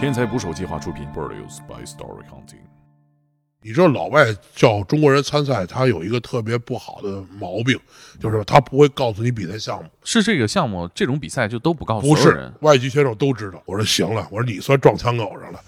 天才捕手计划出品，Produced by Story Hunting。你知道老外叫中国人参赛，他有一个特别不好的毛病，就是他不会告诉你比赛项目。是这个项目，这种比赛就都不告诉不是。外籍选手都知道。我说行了，我说你算撞枪口上了。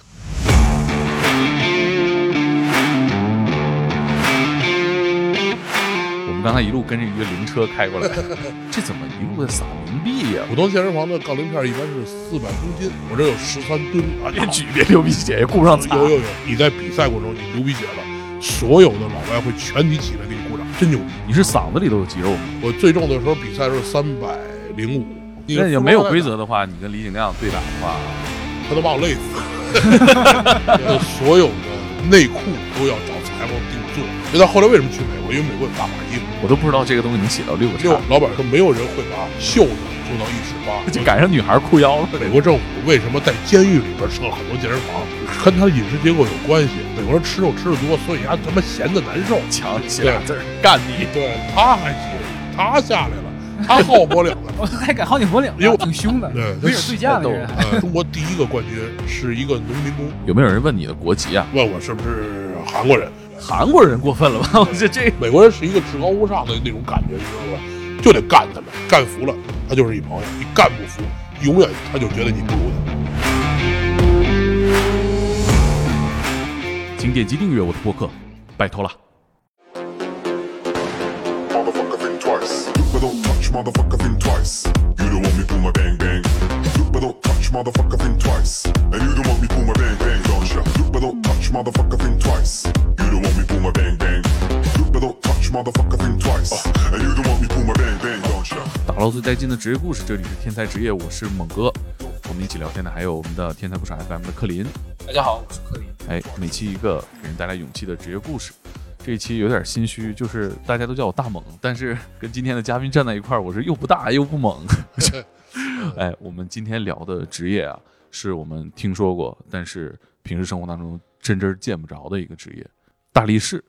们刚才一路跟着一个灵车开过来，这怎么一路在撒冥币呀？普通健身房的杠铃片一般是四百公斤，我这有十三吨啊！别举，别流鼻血，也顾不上擦。有有有，你在比赛过程中你流鼻血了，所有的老外会全体起来给你鼓掌，真牛逼！你是嗓子里都有肌肉吗？我最重的时候比赛是三百零五，那也没有规则的话，你跟李景亮对打的话，他都把我累死。所有的内裤都要找裁缝定做。知道后来为什么去美国？因为美国有大码衣服。我都不知道这个东西能写到六个六叉，老板说没有人会把袖子做到一尺八，就赶上女孩裤腰了。美国政府为什么在监狱里边设了很多健身房，跟他的饮食结构有关系。美国人吃肉吃的多，所以他他妈闲的难受。强写俩字儿干你。对，他还行，他下来了，他好脖领子。我还敢好你脖领因为子，挺凶的，对没准对架的人。呃，中国第一个冠军是一个农民工，有没有人问你的国籍啊？问我是不是韩国人。韩国人过分了吧？我觉得这美国人是一个至高无上的那种感觉，你知道吧？就得干他们，干服了他就是一朋友，你干不服，永远他就觉得你不如他。请点击订阅我的播客，拜托了。Motherfucker think twice. But don't touch motherfucker think twice. You don't want me pull my bang bang. But don't touch motherfucker think twice. And you don't want me pull my bang bang, don't ya? But don't touch motherfucker think twice. You don't want me pull my bang bang. But don't touch motherfucker think twice. Uh, and you don't want me pull my bang bang, don't ya? 打捞最带劲的职业故事，这里是天才职业，我是猛哥。我们一起聊天的还有我们的天才不少 FM 的克林。大家好，我是克林。哎，每期一个给人带来勇气的职业故事。这一期有点心虚，就是大家都叫我大猛，但是跟今天的嘉宾站在一块儿，我是又不大又不猛。哎，我们今天聊的职业啊，是我们听说过，但是平时生活当中真真见不着的一个职业——大力士。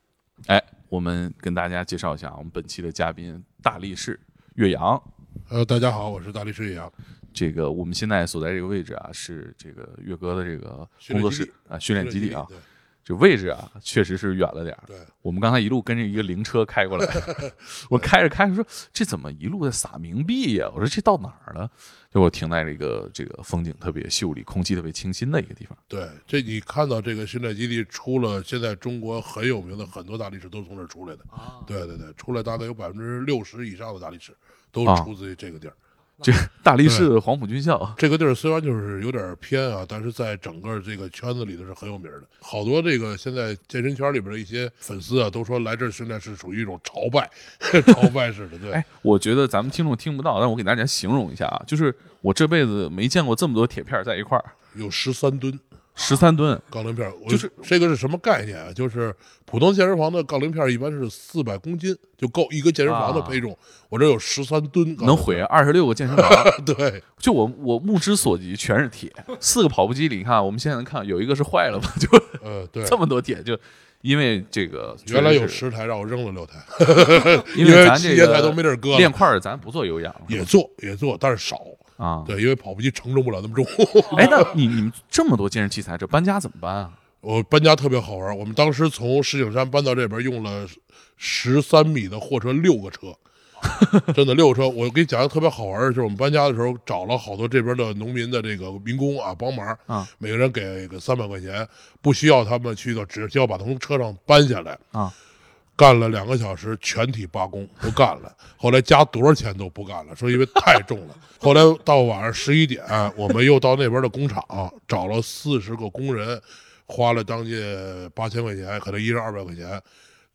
哎，我们跟大家介绍一下我们本期的嘉宾大力士岳阳。呃，大家好，我是大力士岳阳。这个我们现在所在这个位置啊，是这个岳哥的这个工作室啊，训练基地啊。对这位置啊，确实是远了点儿。对，我们刚才一路跟着一个灵车开过来，我开着开着说这怎么一路在撒冥币呀？我说这到哪儿了？就我停在了一个这个风景特别秀丽、空气特别清新的一个地方。对，这你看到这个训练基地出了，现在中国很有名的很多大力士都是从这儿出来的。啊，对对对，出来大概有百分之六十以上的大力士都啊出自于这个地儿。这 大力士黄埔军校，这个地儿虽然就是有点偏啊，但是在整个这个圈子里头是很有名的。好多这个现在健身圈里边的一些粉丝啊，都说来这儿训练是属于一种朝拜，朝拜式的。对，哎，我觉得咱们听众听不到，但我给大家形容一下啊，就是我这辈子没见过这么多铁片儿在一块儿，有十三吨十三吨。杠铃片儿，就是这个是什么概念啊？就是普通健身房的杠铃片儿一般是四百公斤就够一个健身房的配重，我这有十三吨能毁 二十六个健身房，对，就我我目之所及全是铁。四个跑步机里，你看我们现在能看有一个是坏了吧？就呃，对。这么多铁，就因为这个原来有十台，让我扔了六台，因 因为咱这个器械台都没地儿搁了练块儿，咱不做有氧也做也做，但是少。啊。对，因为跑步机承重不了那么重。哎，那你你们这么多健身器材，这搬家怎么搬啊？我搬家特别好玩，我们当时从石景山搬到这边用了十三米的货车六个车，真的六个车。我给你讲一个特别好玩的，就是我们搬家的时候找了好多这边的农民的这个民工啊帮忙，啊每个人给个三百块钱，不需要他们去的，只需要把从车上搬下来啊。干了两个小时，全体罢工，不干了。后来加多少钱都不干了，说因为太重了。后来到晚上十一点，我们又到那边的工厂找了四十个工人，花了将近八千块钱，可能一人二百块钱，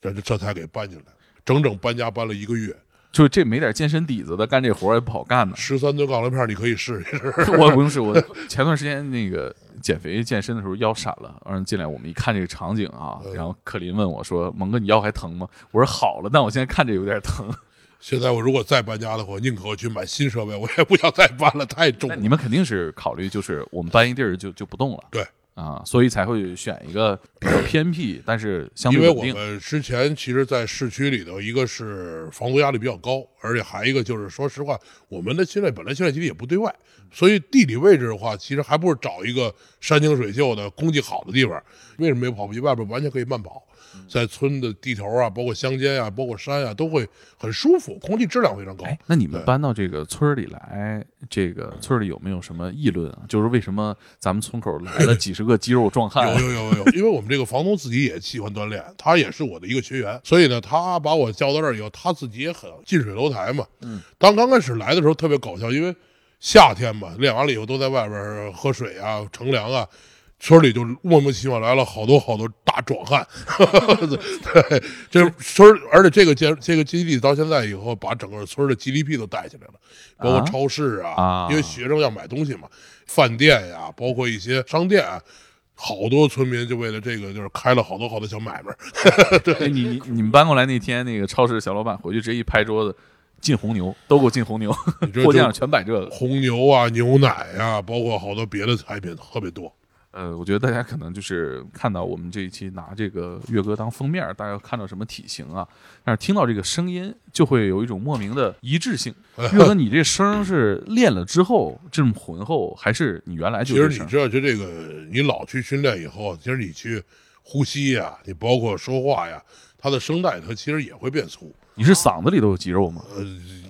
这这才给搬进来。整整搬家搬了一个月，就这没点健身底子的，干这活也不好干呢。十三吨杠铃片你可以试一试。我不用试我 前段时间那个减肥健身的时候腰闪了，让人进来，我们一看这个场景啊，嗯然后克林问我说：“蒙哥，你腰还疼吗？”我说：“好了，但我现在看着有点疼。现在我如果再搬家的话，宁可去买新设备，我也不想再搬了，太重了。你们肯定是考虑就是我们搬一地儿就就不动了。对啊，所以才会选一个比较偏僻，但是相因对稳定。为我们之前其实，在市区里头，一个是房租压力比较高，而且还一个就是，说实话，我们的现在本来现在基地也不对外，所以地理位置的话，其实还不如找一个山清水秀的、空气好的地方。为什么没有跑步机？外边完全可以慢跑，在村的地头啊，包括乡间啊，包括山啊，都会很舒服，空气质量非常高。哎，那你们搬到这个村里来，这个村里有没有什么议论啊？就是为什么咱们村口来了几十个肌肉壮汉？有有有有有，因为我们这个房东自己也喜欢锻炼，他也是我的一个学员，所以呢，他把我叫到这儿以后，他自己也很近水楼台嘛。嗯，当刚开始来的时候特别搞笑，因为夏天嘛，练完了以后都在外边喝水啊、乘凉啊。村里就莫名其妙来了好多好多大壮汉，对，这村儿而且这个建这个基地到现在以后，把整个村儿的 GDP 都带起来了，包括啊超市啊，啊因为学生要买东西嘛，饭店呀，包括一些商店啊，好多村民就为了这个，就是开了好多好多小买卖。哎，你你你们搬过来那天，那个超市小老板回去直接一拍桌子，进红牛，都给我进红牛，货架上全摆这个。红牛啊、牛奶呀、包括好多别的产品特别多。呃，我觉得大家可能就是看到我们这一期拿这个岳哥当封面，大家看到什么体型啊，但是听到这个声音，就会有一种莫名的一致性。岳哥，你这声是练了之后这么浑厚，还是你原来就其？实你知道，就这个，你老去训练以后，其实你去呼吸呀、你包括说话呀，它的声带它其实也会变粗。你是嗓子里头有肌肉吗？呃，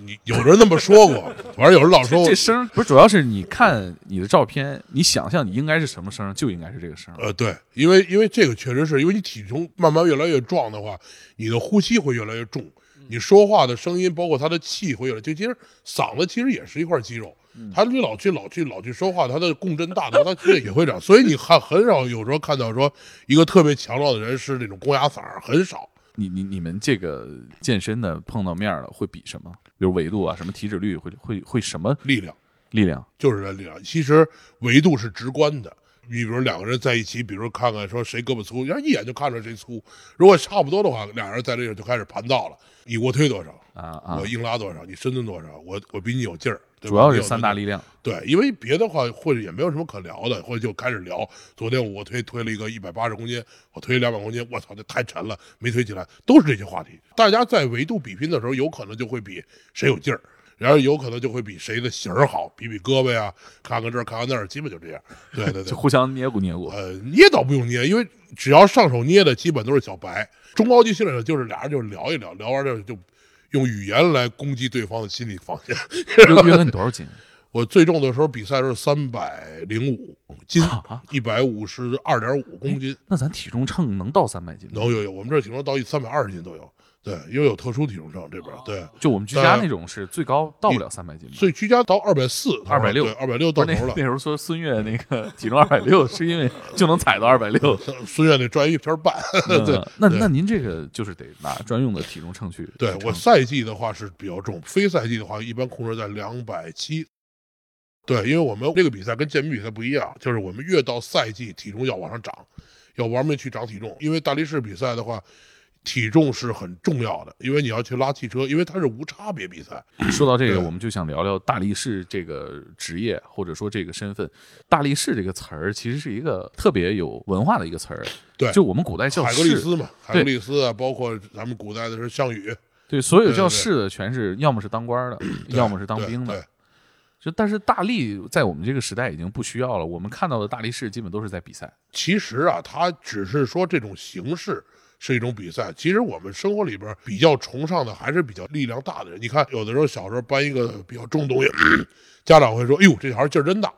你有人那么说过，反正有人老说我这声不是，主要是你看你的照片，你想象你应该是什么声，就应该是这个声。呃，对，因为因为这个确实是因为你体重慢慢越来越壮的话，你的呼吸会越来越重，你说话的声音，包括他的气会越来，就其实嗓子其实也是一块肌肉，他你老去老去老去说话，他的共振大的话，它其实也会长，所以你看很少有时候看到说一个特别强壮的人是那种公鸭嗓，很少。你你你们这个健身的碰到面了会比什么？比如维度啊，什么体脂率，会会会什么力量力量？就是这力量，其实维度是直观的。你比如两个人在一起，比如看看说谁胳膊粗，人家一眼就看出谁粗。如果差不多的话，俩人在这个就开始盘道了。你卧推多少？啊啊我！硬拉多少？你深蹲多少？我我比你有劲儿，主要是三大力量。对，因为别的话或者也没有什么可聊的，或者就开始聊。昨天我推推了一个一百八十公斤，我推两百公斤，我操，这太沉了，没推起来，都是这些话题。大家在维度比拼的时候，有可能就会比谁有劲儿，然后有可能就会比谁的型儿好，比比胳膊呀，看看这儿，看看那儿，基本就这样。对对对就，互相捏咕捏咕。呃，捏倒不用捏，因为只要上手捏的，基本都是小白。中高级训练者就是俩人就是聊一聊，聊完这就用语言来攻击对方的心理防线。约约哥，你多少斤？我最重的时候比赛是三百零五斤啊，一百五十二点五公斤，那咱体重秤能到三百斤吗？能有有，我们这体重到一三百二十斤都有。对，因为有特殊体重秤这边，对，就我们居家那种是最高到不了三百斤？所以居家到二百四、二百六对，二百六到头了那。时候说孙悦那个体重二百六，是因为就能踩到二百六。孙悦那专业一圈半，对嗯，那对那您这个就是得拿专用的体重秤去。对我赛季的话是比较重，非赛季的话一般控制在两百七。对，因为我们这个比赛跟健美比赛不一样，就是我们越到赛季，体重要往上涨，要玩命去长体重。因为大力士比赛的话，体重是很重要的，因为你要去拉汽车，因为它是无差别比赛。说到这个，我们就想聊聊大力士这个职业或者说这个身份。大力士这个词儿其实是一个特别有文化的一个词儿。对就我们古代叫海格力士，斯嘛，海格力斯啊，包括咱们古代的是项羽，对，所有叫士的全是要么是当官的，要么是当兵的。就但是大力在我们这个时代已经不需要了，我们看到的大力士基本都是在比赛。其实啊，他只是说这种形式是一种比赛。其实我们生活里边比较崇尚的还是比较力量大的人。你看，有的时候小时候搬一个比较重的东西，家长会说：“哎呦，这小孩劲儿真大。”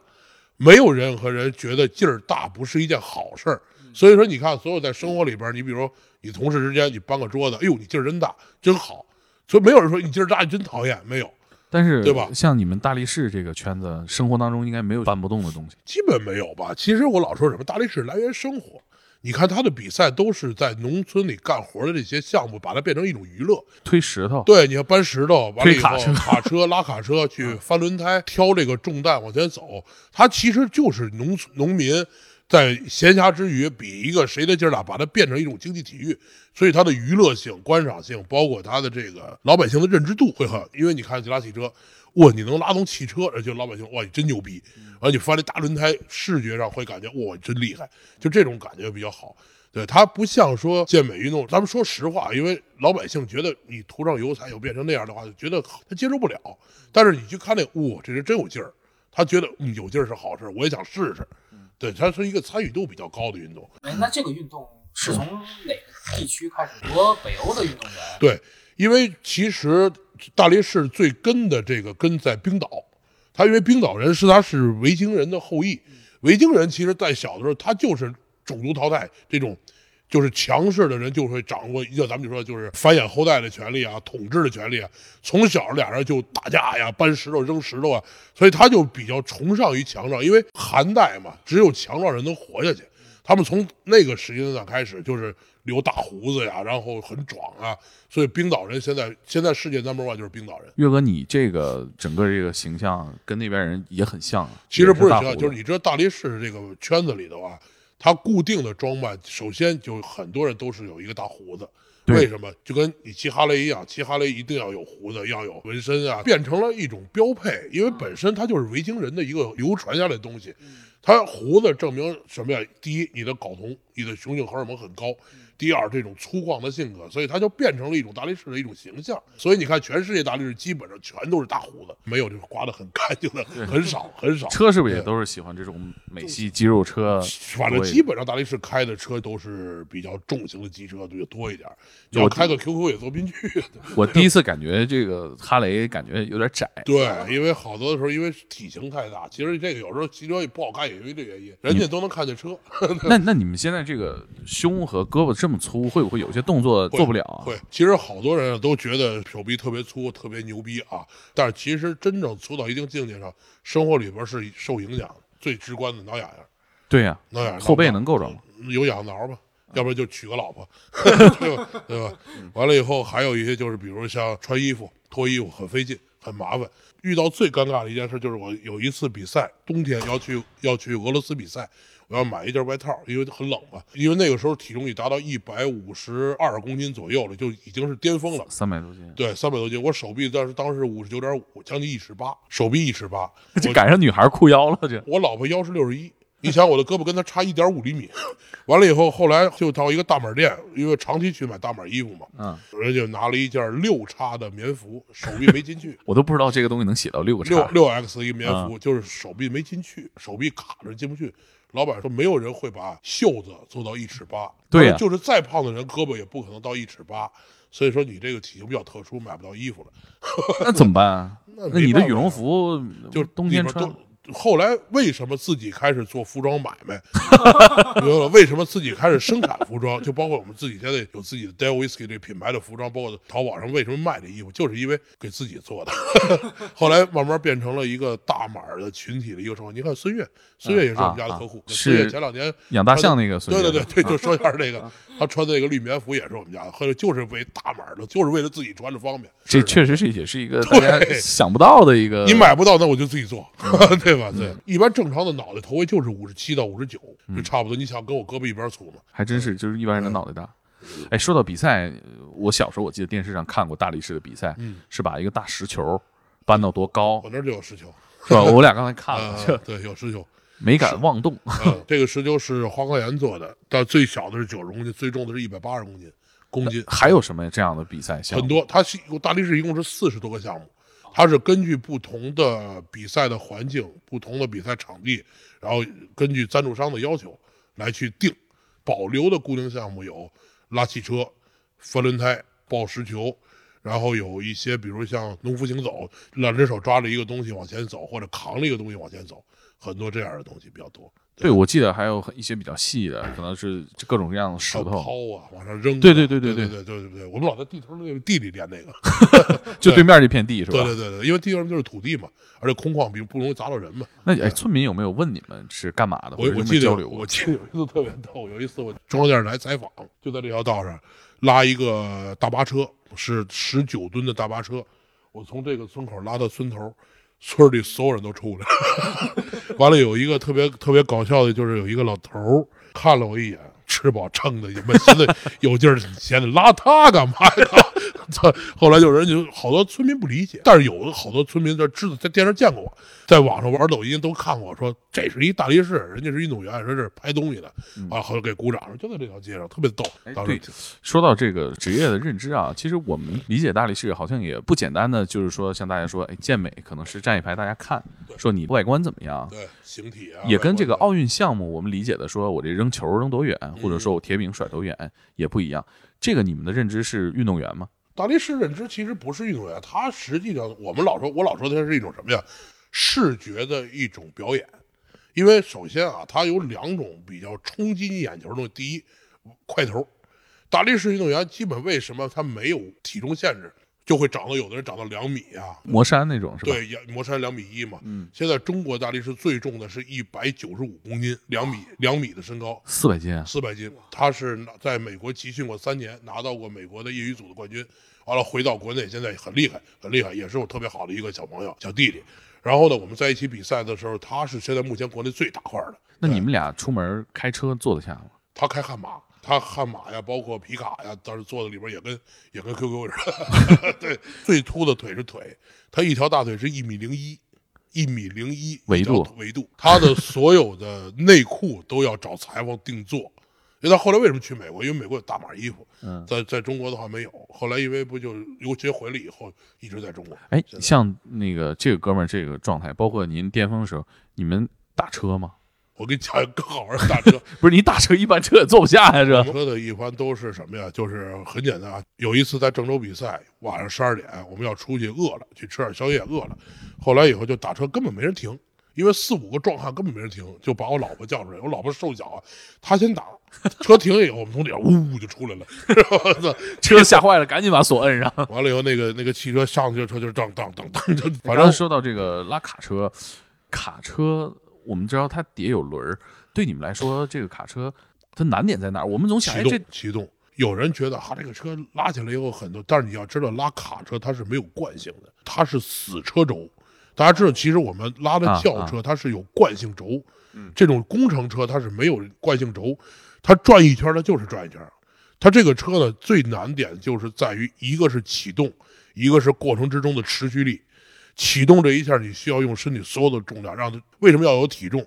没有任何人觉得劲儿大不是一件好事儿。所以说，你看，所有在生活里边，你比如你同事之间，你搬个桌子，哎呦，你劲儿真大，真好。所以没有人说你劲儿大，你真讨厌，没有，但是，对吧像你们大力士这个圈子，生活当中应该没有搬不动的东西。基本没有吧。其实我老说什么大力士来源生活。你看他的比赛都是在农村里干活的这些项目，把它变成一种娱乐。推石头，对，你要搬石头，完了以后推卡车卡车拉卡车去翻轮胎，挑这个重担往前走，他其实就是农村农民在闲暇之余比一个谁的劲儿大，把它变成一种竞技体育，所以它的娱乐性、观赏性，包括它的这个老百姓的认知度会很。因为你看吉拉汽车，哇，你能拉动汽车，而且老百姓哇，你真牛逼！而你发这大轮胎，视觉上会感觉哇，真厉害，就这种感觉比较好。对，它不像说健美运动，咱们说实话，因为老百姓觉得你涂上油彩又变成那样的话，就觉得他接受不了。但是你去看那，哇，这人真有劲儿，他觉得有劲儿是好事，我也想试试。对，它是一个参与度比较高的运动。哎，那这个运动是从哪个地区开始？和北欧的运动员？对，因为其实大力士最根的这个根在冰岛，他因为冰岛人是他是维京人的后裔，维京人其实在小的时候他就是种族淘汰这种。就是强势的人就会掌握，要咱们就说就是繁衍后代的权利啊，统治的权利啊。从小俩人就打架呀，搬石头扔石头啊，所以他就比较崇尚于强壮，因为寒带嘛，只有强壮人能活下去。他们从那个时间段开始就是留大胡子呀，然后很壮啊，所以冰岛人现在现在世界 number one 就是冰岛人。岳哥，你这个整个这个形象跟那边人也很像，其实不是形象，就是你知道大力士这个圈子里的话。他固定的装扮，首先就很多人都是有一个大胡子，为什么？就跟你骑哈雷一样，骑哈雷一定要有胡子，要有纹身啊，变成了一种标配。因为本身它就是维京人的一个流传下来的东西，它胡子证明什么呀？第一，你的睾酮，你的雄性荷尔蒙很高。第二，这种粗犷的性格，所以他就变成了一种大力士的一种形象。所以你看，全世界大力士基本上全都是大胡子，没有这个刮得很干净的，很少很少。车是不是也都是喜欢这种美系肌肉车？反正基本上大力士开的车都是比较重型的机车，就多一点。要开个 QQ 也坐不进去。我第一次感觉这个哈雷感觉有点窄。对，因为好多的时候因为体型太大，其实这个有时候骑车也不好看，也因为这原因，人家都能看见车。那那你们现在这个胸和胳膊这么粗，会不会有些动作做不了？会，其实好多人都觉得手臂特别粗，特别牛逼啊。但是其实真正粗到一定境界上，生活里边是受影响最直观的挠痒痒。对呀，挠痒痒。后背能够着吗？有痒挠吧，要不然就娶个老婆，对吧？对吧？完了以后还有一些就是，比如像穿衣服、脱衣服很费劲、很麻烦。遇到最尴尬的一件事就是，我有一次比赛，冬天要去要去俄罗斯比赛。我要买一件外套，因为很冷嘛。因为那个时候体重已达到一百五十二公斤左右了，就已经是巅峰了。三百多斤，对，三百多斤。我手臂当时当时五十九点五，将近一尺八，手臂一尺八，就赶上女孩裤腰了。这我老婆腰是六十一，你想我的胳膊跟她差一点五厘米。完了以后，后来就到一个大码店，因为长期去买大码衣服嘛，嗯，人家拿了一件六叉的棉服，手臂没进去。我都不知道这个东西能写到六个叉。六六 X 一个棉服，就是手臂没进去，手臂卡着进不去。老板说，没有人会把袖子做到一尺八，对，就是再胖的人胳膊也不可能到一尺八，所以说你这个体型比较特殊，买不到衣服了。那怎么办？那你的羽绒服就是冬天穿。后来为什么自己开始做服装买卖？为什么自己开始生产服装？就包括我们自己现在有自己的 Del Whisky 这品牌的服装，包括淘宝上为什么卖这衣服，就是因为给自己做的。后来慢慢变成了一个大码的群体的一个生活。你看孙悦，孙悦也是我们家的客户。孙悦前两年养大象那个孙悦，对对对对，就说一下这个，他穿的那个绿棉服也是我们家的，或者就是为大码的，就是为了自己穿着方便。这确实是也是一个大家想不到的一个。你买不到，那我就自己做，对吧？对，一般正常的脑袋头围就是五十七到五十九，就差不多。你想跟我胳膊一边粗吗？还真是，就是一般人的脑袋大。哎，说到比赛，我小时候我记得电视上看过大力士的比赛，是把一个大石球搬到多高？我那就有石球，是吧？我俩刚才看了，对，有石球，没敢妄动。这个石球是花岗岩做的，但最小的是九十公斤，最重的是一百八十公斤。公斤。还有什么这样的比赛项目？很多，它大力士一共是四十多个项目。它是根据不同的比赛的环境、不同的比赛场地，然后根据赞助商的要求来去定。保留的固定项目有拉汽车、翻轮胎、抱石球，然后有一些比如像农夫行走，两只手抓着一个东西往前走，或者扛着一个东西往前走，很多这样的东西比较多。对，我记得还有一些比较细的，可能是各种各样的石头抛啊，往上扔。对对对对对对对对对，我们老在地头那个地里练那个，就对面这片地是吧？对对对对，因为地上就是土地嘛，而且空旷，比不容易砸到人嘛。那哎，村民有没有问你们是干嘛的？我我记得我记得有一次特别逗，有一次我中央电视台采访，就在这条道上拉一个大巴车，是十九吨的大巴车，我从这个村口拉到村头。村里所有人都出来了。完了，有一个特别特别搞笑的，就是有一个老头看了我一眼，吃饱撑的，你们现在有劲儿，闲的拉他干嘛呀？操！后来有人就好多村民不理解，但是有的好多村民在知道在电视见过我，在网上玩抖音都看过我说这是一大力士，人家是运动员，说这是拍东西的，完了后来给鼓掌，说就在这条街上，特别逗。当时对，说到这个职业的认知啊，其实我们理解大力士好像也不简单的，就是说像大家说，哎，健美可能是站一排大家看，说你外观怎么样，对形体啊，也跟这个奥运项目我们理解的说我这扔球扔多远，或者说我铁饼甩多远也不一样。这个你们的认知是运动员吗？大力士认知其实不是运动员，他实际上我们老说，我老说他是一种什么呀？视觉的一种表演。因为首先啊，他有两种比较冲击你眼球的东西。第一，块头。大力士运动员基本为什么他没有体重限制，就会长到有的人长到两米啊，磨山那种是吧？对，磨山两米一嘛。嗯，现在中国大力士最重的是一百九十五公斤，两米两米的身高，四百斤啊，四百斤。他是在美国集训过三年，拿到过美国的业余组的冠军。完了回到国内，现在很厉害，很厉害，也是我特别好的一个小朋友、小弟弟。然后呢，我们在一起比赛的时候，他是现在目前国内最大块的。那你们俩出门开车坐得下吗？他开悍马，他悍马呀，包括皮卡呀，当时坐在里边也跟也跟 QQ 似的。对，最粗的腿是腿，他一条大腿是一米零一，一米零一维度维度，他的所有的内裤都要找裁缝定做。因为他后来为什么去美国？因为美国有大码衣服，嗯在在中国的话没有。后来因为不就留学回来以后，一直在中国。哎，像那个这个哥们儿这个状态，包括您巅峰的时候，你们打车吗？我跟你讲，更好玩儿打车，不是你打车一般车也坐不下呀，这车的一般都是什么呀？就是很简单啊。有一次在郑州比赛，晚上十二点，我们要出去，饿了去吃点宵夜，饿了。后来以后就打车，根本没人停，因为四五个壮汉根本没人停，就把我老婆叫出来。我老婆瘦小啊，她先打，车停了以后，我们从里边呜就出来了。车吓坏了，赶紧把锁摁上。完了以后，那个那个汽车上去的车就是当当当当，就反正说到这个拉卡车，卡车我们知道它底下有轮儿，对你们来说，这个卡车它难点在哪儿？我们总想，启哎，这动启动。有人觉得哈、这个车拉起来以后很多，但是你要知道，拉卡车它是没有惯性的，它是死车轴。大家知道，其实我们拉的啊轿车它是有惯性轴，这种工程车它是没有惯性轴，它转一圈它就是转一圈。它这个车呢最难点就是在于一个是启动，一个是过程之中的持续力。启动这一下，你需要用身体所有的重量让它。为什么要有体重？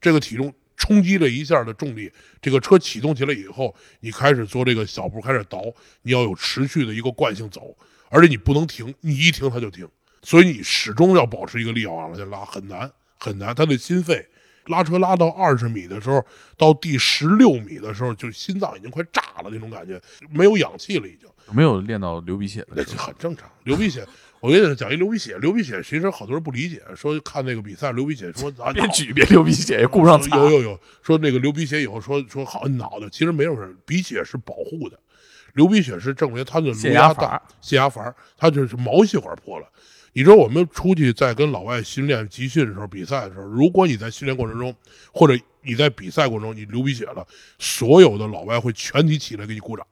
这个体重冲击了一下的重力，这个车启动起来以后，你开始做这个小步开始倒，你要有持续的一个惯性走，而且你不能停，你一停它就停，所以你始终要保持一个力往下拉，很难很难。它的心肺拉车拉到二十米的时候，到第十六米的时候，就心脏已经快炸了那种感觉，没有氧气了已经。没有练到流鼻血那就的时候？很正常。流鼻血，我跟你讲一流鼻血，流鼻血其实好多人不理解，说看那个比赛流鼻血说啊 别举，别流鼻血，也顾不上擦。有有有，说那个流鼻血以后说说好你脑袋，其实没有事，鼻血是保护的，流鼻血是证明他的颅泄压大，泄压阀，他就是毛细管破了。你知道我们出去在跟老外训练集训的时候、比赛的时候，如果你在训练过程中，或者你在比赛过程中你流鼻血了，所有的老外会全体起来给你鼓掌。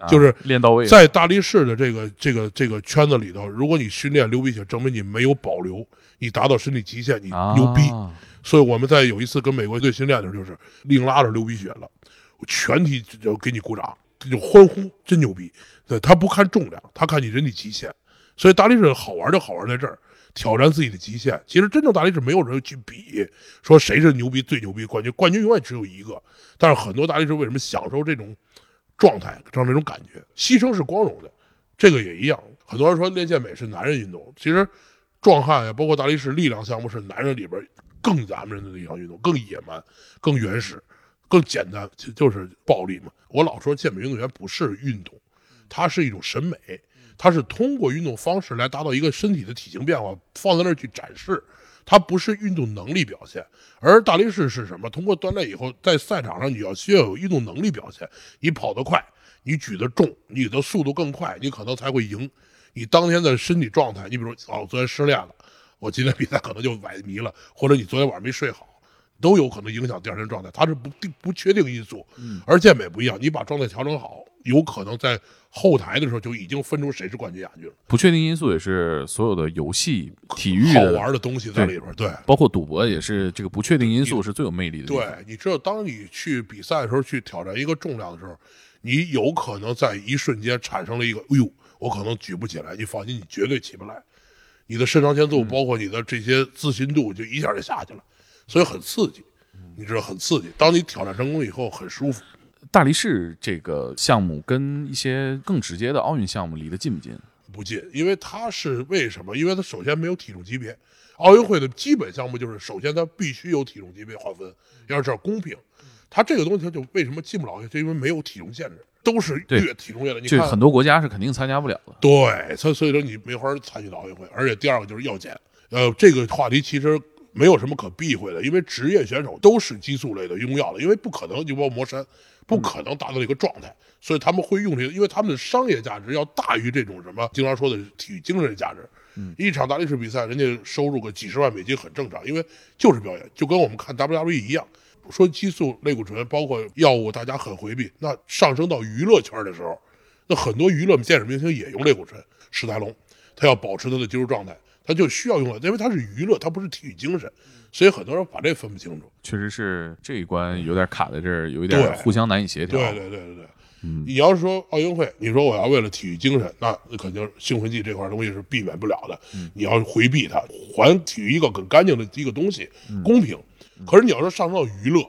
啊就是练到位。在大力士的这个这个这个圈子里头，如果你训练流鼻血，证明你没有保留，你达到身体极限，你啊牛逼。所以我们在有一次跟美国队训练的时候，就是另拉着流鼻血了，我全体就给你鼓掌，就欢呼，真牛逼。对他不看重量，他看你人体极限。所以大力士好玩就好玩在这儿，挑战自己的极限。其实真正大力士没有人去比，说谁是牛逼最牛逼冠军，冠军永远只有一个。但是很多大力士为什么享受这种状态，让这种感觉，牺牲是光荣的，这个也一样。很多人说练健美是男人运动，其实壮汉呀，包括大力士力量项目是男人里边更咱们人的那项运动，更野蛮、更原始、更简单，就就是暴力嘛。我老说健美运动员不是运动，它是一种审美，它是通过运动方式来达到一个身体的体型变化，放在那儿去展示。它不是运动能力表现，而大力士是什么？通过锻炼以后，在赛场上你要需要有运动能力表现。你跑得快，你举得重，你的速度更快，你可能才会赢。你当天的身体状态，你比如说，哦，昨天失恋了，我今天比赛可能就崴迷了，或者你昨天晚上没睡好，都有可能影响第二天状态。它是不定不确定因素，而健美不一样，你把状态调整好，有可能在后台的时候就已经分出谁是冠军亚军了。不确定因素也是所有的游戏、体育好，玩的东西在里边，对。包括赌博也是这个不确定因素是最有魅力的。对，你知道，当你去比赛的时候，去挑战一个重量的时候，你有可能在一瞬间产生了一个，哎呦，我可能举不起来。你放心，你绝对起不来。你的肾上腺素，包括你的这些自信度，就一下就下去了，所以很刺激。你知道，很刺激。当你挑战成功以后，很舒服。大力士这个项目跟一些更直接的奥运项目离得近不近？不近，因为它是为什么？因为它首先没有体重级别，奥运会的基本项目就是首先它必须有体重级别划分，要这样公平。它这个东西它就为什么进不了，就因为没有体重限制，都是越体重越的。你这看很多国家是肯定参加不了的。对，所以所以说你没法参与到奥运会，而且第二个就是要减。呃，这个话题其实没有什么可避讳的，因为职业选手都是激素类的用药的，因为不可能就包括魔山，不可能达到这个状态，所以他们会用这个，因为他们的商业价值要大于这种什么经常说的体育精神价值。一场大力士比赛，人家收入个几十万美金很正常，因为就是表演，就跟我们看 WWE 一样。说激素、类固醇，包括药物，大家很回避。那上升到娱乐圈的时候，那很多娱乐健身明星也用类固醇。史泰龙，他要保持他的肌肉状态，他就需要用了，因为他是娱乐，他不是体育精神，所以很多人把这分不清楚。确实是这一关有点卡在这儿，有一点对互相难以协调。对对对对对，你要是说奥运会，你说我要为了体育精神，那那肯定兴奋剂这块东西是避免不了的。你要回避它，还体育一个更干净的一个东西，公平。可是你要是上升到娱乐，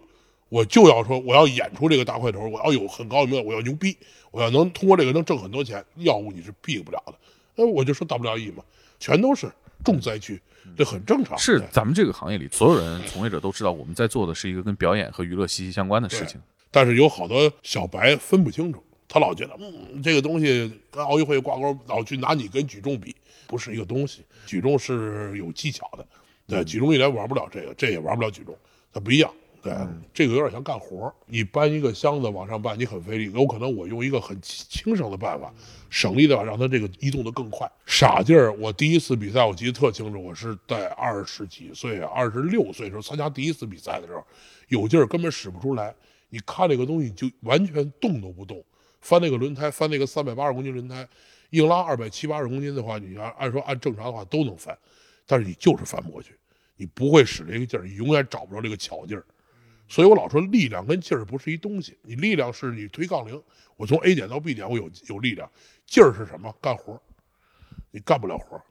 我就要说我要演出这个大块头，我要有很高的名，我要牛逼，我要能通过这个能挣很多钱，药物你是避不了的。那我就说大不了 E 嘛，全都是重灾区，这很正常。对是咱们这个行业里所有人从业者都知道，我们在做的是一个跟表演和娱乐息息相关的事情。但是有好多小白分不清楚，他老觉得，嗯，这个东西跟奥运会挂钩，老去拿你跟举重比，不是一个东西。举重是有技巧的，对，举重一来玩不了这个，这也玩不了举重，它不一样。对，这个有点像干活你搬一个箱子往上搬，你很费力，有可能我用一个很轻省的办法，省力的话让它这个移动的更快。傻劲儿，我第一次比赛我记得特清楚，我是在二十几岁，二十六岁的时候参加第一次比赛的时候，有劲儿根本使不出来。你看这个东西就完全动都不动，翻那个轮胎，翻那个三百八十公斤轮胎，硬拉二百七八十公斤的话，你要按说按正常的话都能翻，但是你就是翻不过去，你不会使这个劲儿，你永远找不着这个巧劲儿。所以我老说力量跟劲儿不是一东西，你力量是你推杠铃，我从 A 点到 B 点我有有力量，劲儿是什么？干活儿，你干不了活儿。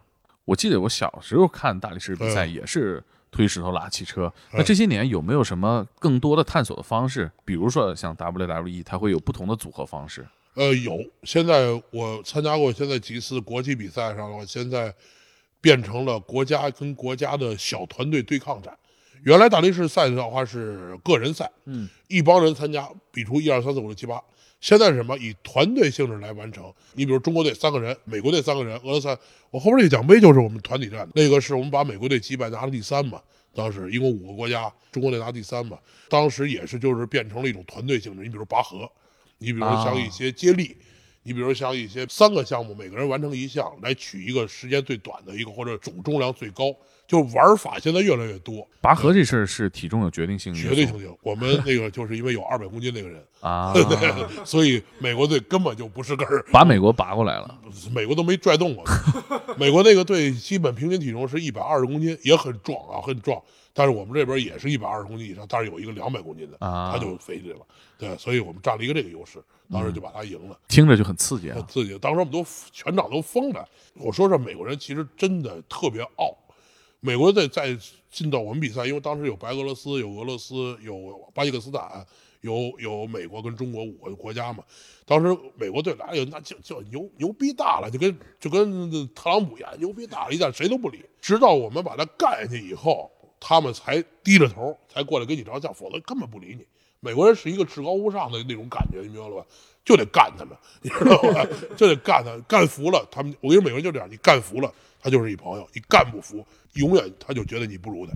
我记得我小时候看大力士比赛也是推石头拉汽车。嗯那这些年有没有什么更多的探索的方式？比如说像 WWE，它会有不同的组合方式。呃，有。现在我参加过现在几次国际比赛上，我现在变成了国家跟国家的小团队对抗战。原来大力士赛的话是个人赛，嗯，一帮人参加，比出一二三四五六七八。现在是什么？以团队性质来完成。你比如中国队三个人，美国队三个人，俄罗斯。我后边这个奖杯就是我们团体战，那个是我们把美国队击败拿了第三嘛。当时一共五个国家，中国队拿第三嘛。当时也是就是变成了一种团队性质。你比如拔河，你比如像一些接力，你比如像一些三个项目，每个人完成一项，来取一个时间最短的一个或者总重量最高。就玩法现在越来越多，拔河这事儿是体重有决定性绝对性性。我们那个就是因为有二百公斤那个人，啊，对，所以美国队根本就不是根儿，把美国拔过来了。美国都没拽动过。美国那个队基本平均体重是一百二十公斤，也很壮啊，很壮。但是我们这边也是一百二十公斤以上，但是有一个两百公斤的，啊他就飞起来了。对，所以我们占了一个这个优势，当时就把他赢了。听着就很刺激啊！很刺激。当时我们都全场都疯了。我说这美国人其实真的特别傲。美国队再进到我们比赛，因为当时有白俄罗斯、有俄罗斯、有巴基斯坦、有有美国跟中国五个国家嘛。当时美国队来了，那就就牛牛逼大了，就跟就跟特朗普一样，牛逼大了一旦，谁都不理。直到我们把他干下去以后，他们才低着头，才过来跟你照相，否则根本不理你。美国人是一个至高无上的那种感觉，你明白了吧？就得干他们，你知道吧？就得干他，干服了他们。我跟你说，美国人就这样，你干服了，他就是一朋友；你干不服，永远他就觉得你不如他。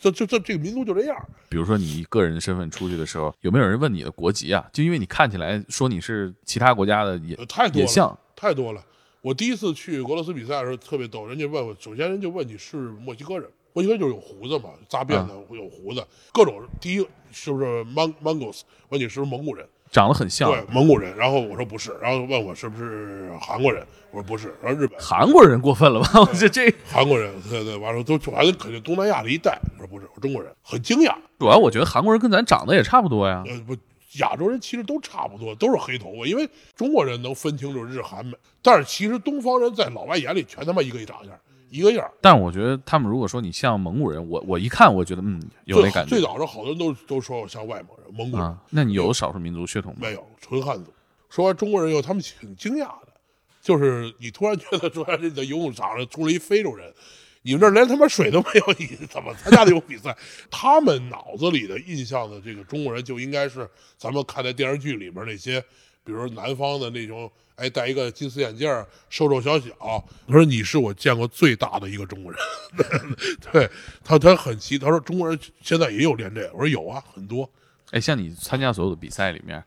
这这这这个民族就这样。比如说你以个人身份出去的时候，有没有人问你的国籍啊？就因为你看起来说你是其他国家的也呃太多了，也像太多了。我第一次去俄罗斯比赛的时候特别逗，人家问我，首先人就问你是墨西哥人，墨西哥就是有胡子嘛，扎辫子会有胡子，各种。第一，是不是 Mon Mongols？问你是不是蒙古人？长得很像对，蒙古人。然后我说不是，然后问我是不是韩国人？我说不是，然后日本韩国人过分了吧？我觉得这韩国人，对对，完了都反正肯定东南亚的一带。我说不是，我中国人，很惊讶。主要我觉得韩国人跟咱长得也差不多呀。呃不，亚洲人其实都差不多，都是黑头发，因为中国人能分清楚日韩美，但是其实东方人在老外眼里全他妈一个一长相，一个样儿。但是我觉得他们如果说你像蒙古人，我我一看我觉得嗯有那感觉最早时候好多人都都说我像外蒙人、蒙古人，啊。那你有少数民族血统吗？没有纯汉族。说完中国人以后，他们挺惊讶的，就是你突然觉得说这个游泳场上出了一非洲人，你们这儿连他妈水都没有，你怎么参加这种比赛？他们脑子里的印象的这个中国人就应该是咱们看在电视剧里边那些，比如南方的那种，哎，戴一个金丝眼镜儿，瘦瘦小小。他说你是我见过最大的一个中国人，对他他很奇，他说中国人现在也有练这个，我说有啊，很多。哎，像你参加所有的比赛里面，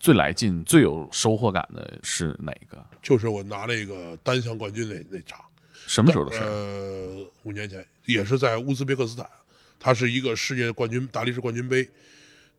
最来劲、最有收获感的是哪个？就是我拿那个单项冠军那那场，什么时候的事？呃，五年前也是在乌兹别克斯坦，它是一个世界冠军大力士冠军杯。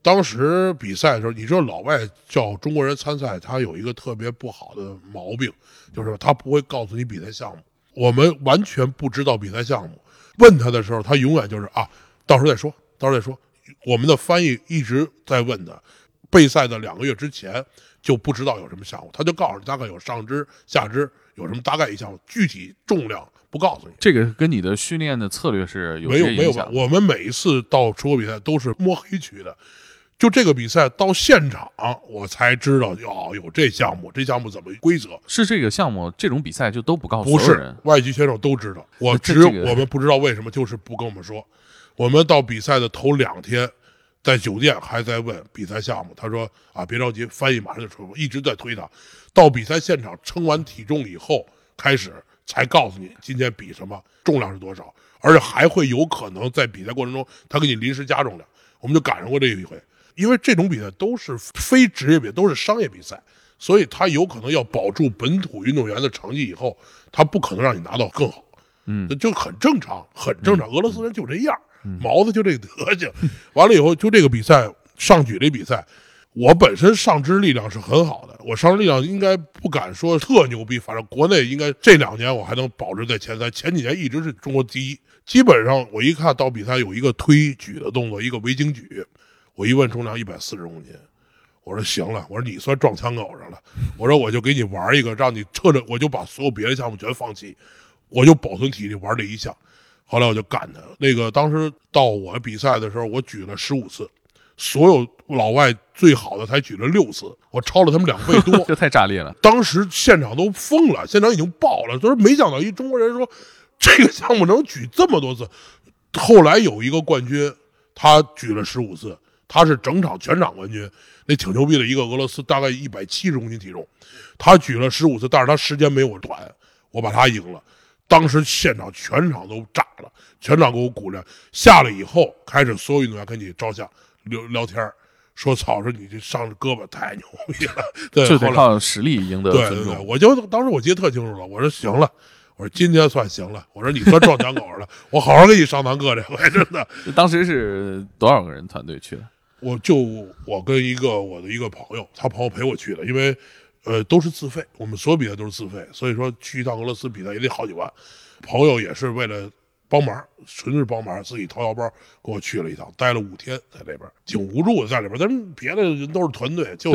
当时比赛的时候，你知道老外叫中国人参赛，他有一个特别不好的毛病，就是他不会告诉你比赛项目。我们完全不知道比赛项目，问他的时候，他永远就是啊，到时候再说，到时候再说。我们的翻译一直在问他，备赛的两个月之前就不知道有什么项目，他就告诉你大概有上肢、下肢有什么大概一项目，具体重量不告诉你。这个跟你的训练的策略是有没有没有些影响，我们每一次到出国比赛都是摸黑去的。就这个比赛到现场，我才知道哦，有这项目，这项目怎么规则？是这个项目这种比赛就都不告诉不是。外籍选手都知道，我只有这这个我们不知道为什么，就是不跟我们说。我们到比赛的头两天，在酒店还在问比赛项目，他说啊，别着急，翻译马上就出，一直在推他。到比赛现场称完体重以后，开始才告诉你今天比什么，重量是多少，而且还会有可能在比赛过程中他给你临时加重量。我们就赶上过这一回，因为这种比赛都是非职业比赛，都是商业比赛，所以他有可能要保住本土运动员的成绩以后，他不可能让你拿到更好。嗯，就很正常，很正常。俄罗斯人就这样，毛子就这德行。完了以后，就这个比赛上举这比赛，我本身上肢力量是很好的，我上肢力量应该不敢说特牛逼，反正国内应该这两年我还能保持在前三，前几年一直是中国第一。基本上我一看到比赛有一个推举的动作，一个围巾举，我一问重量一百四十公斤。我说行了，我说你算撞枪口上了，我说我就给你玩一个，让你彻着，我就把所有别的项目全放弃，我就保存体力玩这一项。后来我就干他。那个当时到我比赛的时候，我举了十五次，所有老外最好的才举了六次，我超了他们两倍多。这太炸裂了。当时现场都疯了，现场已经爆了，就是没想到一中国人说这个项目能举这么多次。后来有一个冠军，他举了十五次，他是整场全场冠军，那挺牛逼的一个俄罗斯，大概一百七十公斤体重，他举了十五次，但是他时间没我短，我把他赢了。当时现场全场都炸了，全场给我鼓掌。下来以后，开始所有运动员跟你照相、聊聊天儿说：“操，说你这上着胳膊太牛逼了。”对，就得后靠实力赢得对对对。我就当时我记得特清楚了，我说行了，我说今天算行了，我说你算撞墙口上了，我好好给你上堂课这回真的，当时是多少个人团队去的？我就我跟一个我的一个朋友，他朋友陪我去的，因为呃都是自费，我们所有比赛都是自费，所以说去一趟俄罗斯比赛也得好几万，朋友也是为了。帮忙，纯是帮忙，自己掏腰包给我去了一趟，待了五天在那边，挺无助的在里边。咱们别的人都是团队，就。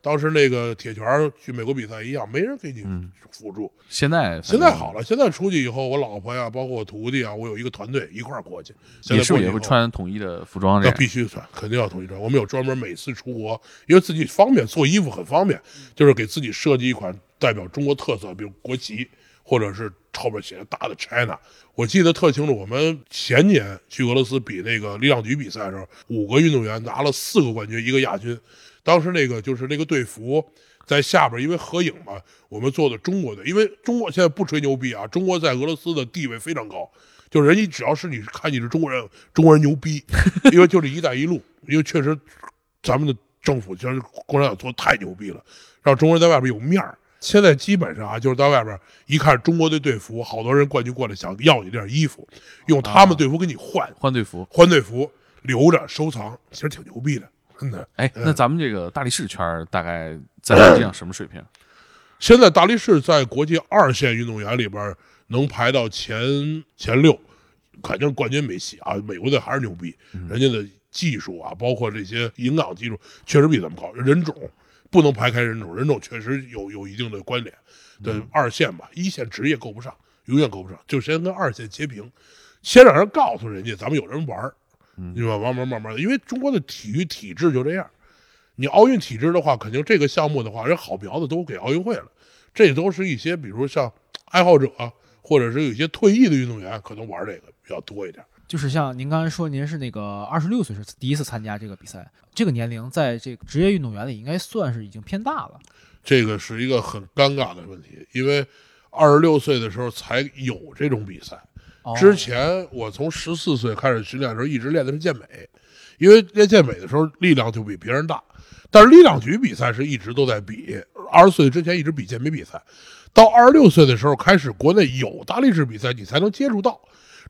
当时那个铁拳去美国比赛一样，没人给你辅助。现在现在好了，现在出去以后，我老婆呀，包括我徒弟啊，我有一个团队一块儿过去。现你是不是也会穿统一的服装？这那必须穿，肯定要统一穿。我们有专门每次出国，因为自己方便做衣服很方便，就是给自己设计一款代表中国特色，比如国旗，或者是后边写着大的 China。我记得特清楚，我们前年去俄罗斯比那个力量举比赛的时候，五个运动员拿了四个冠军，一个亚军。当时那个就是那个队服在下边，因为合影嘛，我们做的中国队，因为中国现在不吹牛逼啊，中国在俄罗斯的地位非常高。就是人家只要是你看你是中国人，中国人牛逼，因为就是“一带一路”，因为确实咱们的政府其实共产党做的太牛逼了，让中国人在外边有面儿。现在基本上啊，就是到外边一看中国队队服，好多人冠军过来想要你这件衣服，用他们队服给你换，换队服，换队服。留着收藏，其实挺牛逼的，真的。哎，那咱们这个大力士圈大概在国际上什么水平？现在大力士在国际二线运动员里边能排到前前六，肯定冠军没戏啊！美国队还是牛逼，人家的技术啊，包括这些营养技术，确实比咱们高。人种不能排开人种，人种确实有有一定的关联。对，二线吧，一线职业够不上，永远够不上，就先跟二线截平，先让人告诉人家咱们有人玩儿，对吧？慢慢慢慢的，因为中国的体育体制就这样。你奥运体制的话，肯定这个项目的话，人好苗子都给奥运会了，这都是一些比如像爱好者、啊，或者是有一些退役的运动员，可能玩这个比较多一点。就是像您刚才说，您是那个二十六岁是第一次参加这个比赛，这个年龄在这个职业运动员里应该算是已经偏大了。这个是一个很尴尬的问题，因为二十六岁的时候才有这种比赛。哦之前我从十四岁开始训练的时候，一直练的是健美，因为练健美的时候力量就比别人大，但是力量举比赛是一直都在比。二十岁之前一直比健美比赛，到二十六岁的时候开始国内有大力士比赛，你才能接触到。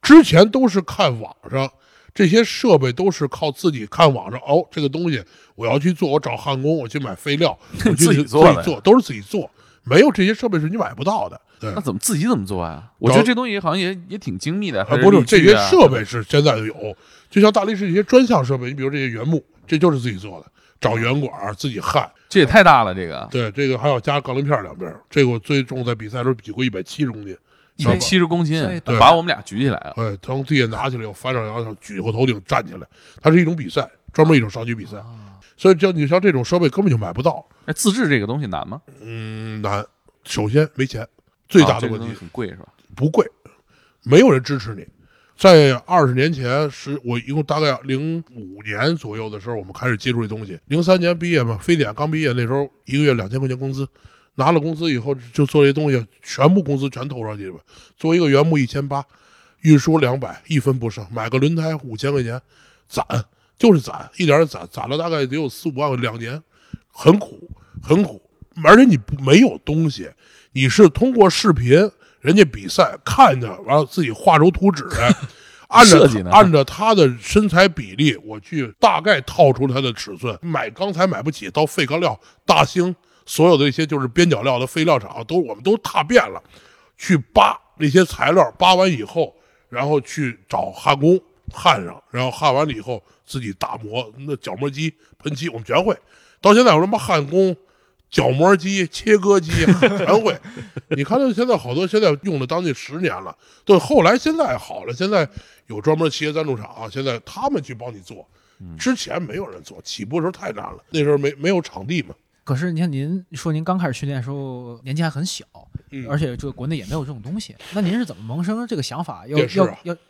之前都是看网上这些设备，都是靠自己看网上哦，这个东西我要去做，我找焊工，我去买废料，我去自己做自己做，都是自己做，没有这些设备是你买不到的。对那怎么自己怎么做啊？我觉得这东西好像也也挺精密的，还啊，不是这些设备是现在就有，就像大力士一些专项设备，你比如这些原木，这就是自己做的，找圆管自己焊。这也太大了，这个对，这个还要加钢鳞片两边。这个我最重在比赛的时候比过一百七十公斤，一百七十公斤把我们俩举起来了。哎，从地下拿起来，我翻上扬上，举过头顶站起来，它是一种比赛，专门一种上举比赛。所以像你像这种设备根本就买不到，哎，自制这个东西难吗？嗯，难。首先没钱，最大的问题啊这个很贵是吧？不贵，没有人支持你。在二十年前，是我一共大概零五年左右的时候，我们开始接触这东西。零三年毕业嘛，非典刚毕业，那时候一个月两千块钱工资，拿了工资以后就做这东西，全部工资全投上去了。做一个原木一千八，运输两百，一分不剩。买个轮胎五千块钱，攒就是攒，一点点攒，攒了大概得有四五万两年，很苦很苦。而且你不没有东西，你是通过视频人家比赛看着，完了自己画出图纸来，按照按照他的身材比例，我去大概套出他的尺寸。买钢材买不起，到废钢料、大兴所有的一些就是边角料的废料厂，都我们都踏遍了，去扒那些材料，扒完以后，然后去找焊工焊上，然后焊完了以后自己打磨，那角磨机、喷漆我们全会。到现在我什么焊工。角磨机、切割机全会，你看到现在好多现在用了将近十年了，对，后来现在好了，现在有专门企业赞助厂，现在他们去帮你做，之前没有人做，起步的时候太难了，那时候没没有场地嘛，可是你看，您说您刚开始训练的时候年纪还很小，嗯而且这个国内也没有这种东西，那您是怎么萌生这个想法？要电视啊要要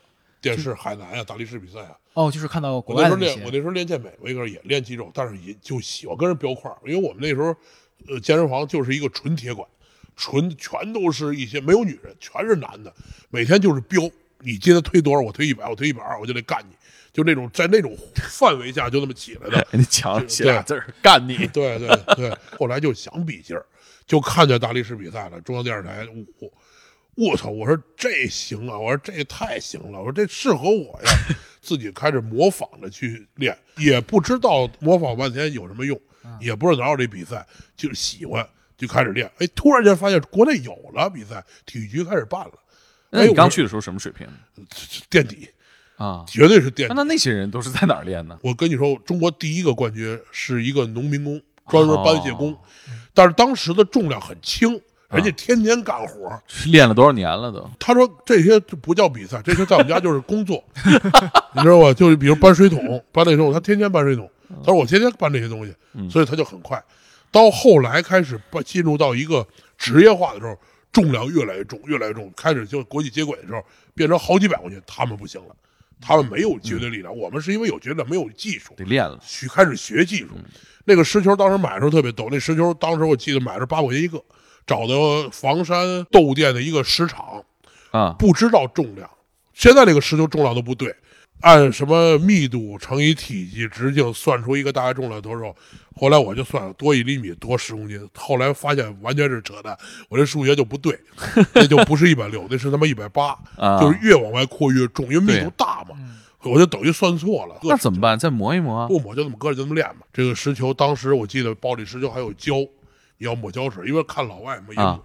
电视海南呀、大力士比赛啊，哦，就是看到国我那时候外我那时候练健美，我一个人也练肌肉，但是也就喜欢跟人飙块儿，因为我们那时候呃健身房就是一个纯铁管，纯全都是一些没有女人，全是男的，每天就是飙，你今天推多少，我推一百，我推一百二，我就得干你，就那种在那种范围下就那么起来的。你墙上写俩字儿“干你对对对，后来就想比劲儿，就看见大力士比赛了，中央电视台，我我操，我说这行啊，我说这也太行了，我说这适合我呀，自己开始模仿着去练，也不知道模仿半天有什么用，也不知道哪有这比赛，就是喜欢就开始练，哎，突然间发现国内有了比赛，体育局开始办了，”。那你哎我刚去的时候什么水平垫底，啊？绝对是垫底。那那那些人都是在哪儿练呢？我跟你说，中国第一个冠军是一个农民工，专门搬卸工，哦但是当时的重量很轻，人家天天干活。练了多少年了都？他说这些就不叫比赛，这些在我们家就是工作，你知道吧？就是比如搬水桶，搬那种，他天天搬水桶。他说我天天搬这些东西，所以他就很快。到后来开始搬进入到一个职业化的时候，重量越来越重，越来越重，开始就国际接轨的时候，变成好几百公斤，他们不行了，他们没有绝对力量，我们是因为有绝对没有技术，得练了。去开始学技术。那个石球当时买的时候特别逗，那石球当时我记得买的是八块钱一个，找的房山窦店的一个石场，啊，不知道重量。现在这个石球重量都不对，按什么密度乘以体积直径算出一个大概重量多少。后来我就算了多一厘米多十公斤，后来发现完全是扯淡，我这数学就不对，那就不是一百六，那是他妈一百八，啊就是越往外扩越重，因为密度大嘛。我就等于算错了。那怎么办？再磨一磨啊？不磨就这么搁着，就这么练吧。这个石球当时我记得包里石球还有胶，你要抹胶水，因为看老外嘛也抹，啊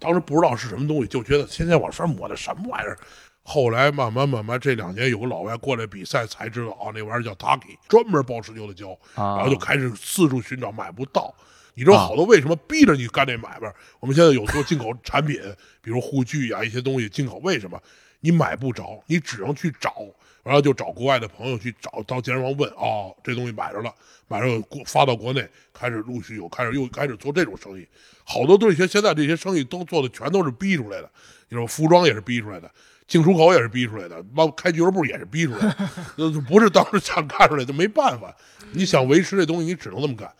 当时不知道是什么东西，就觉得天天往上抹的什么玩意儿。后来慢慢慢慢这两年有个老外过来比赛才知道啊，那玩意儿叫 Taki，专门包石球的胶，啊然后就开始四处寻找，买不到。你知道好多为什么逼着你干这买卖？我们现在有做进口产品，比如护具呀、一些东西进口，为什么你买不着？你只能去找，然后就找国外的朋友去找，到健身房问哦，这东西买着了，买着国发到国内，开始陆续有开始又开始做这种生意。好多这些现在这些生意都做的全都是逼出来的，你说服装也是逼出来的。进出口也是逼出来的，包括开俱乐部也是逼出来的，呃不是当时想干出来的，没办法。你想维持这东西，你只能这么干。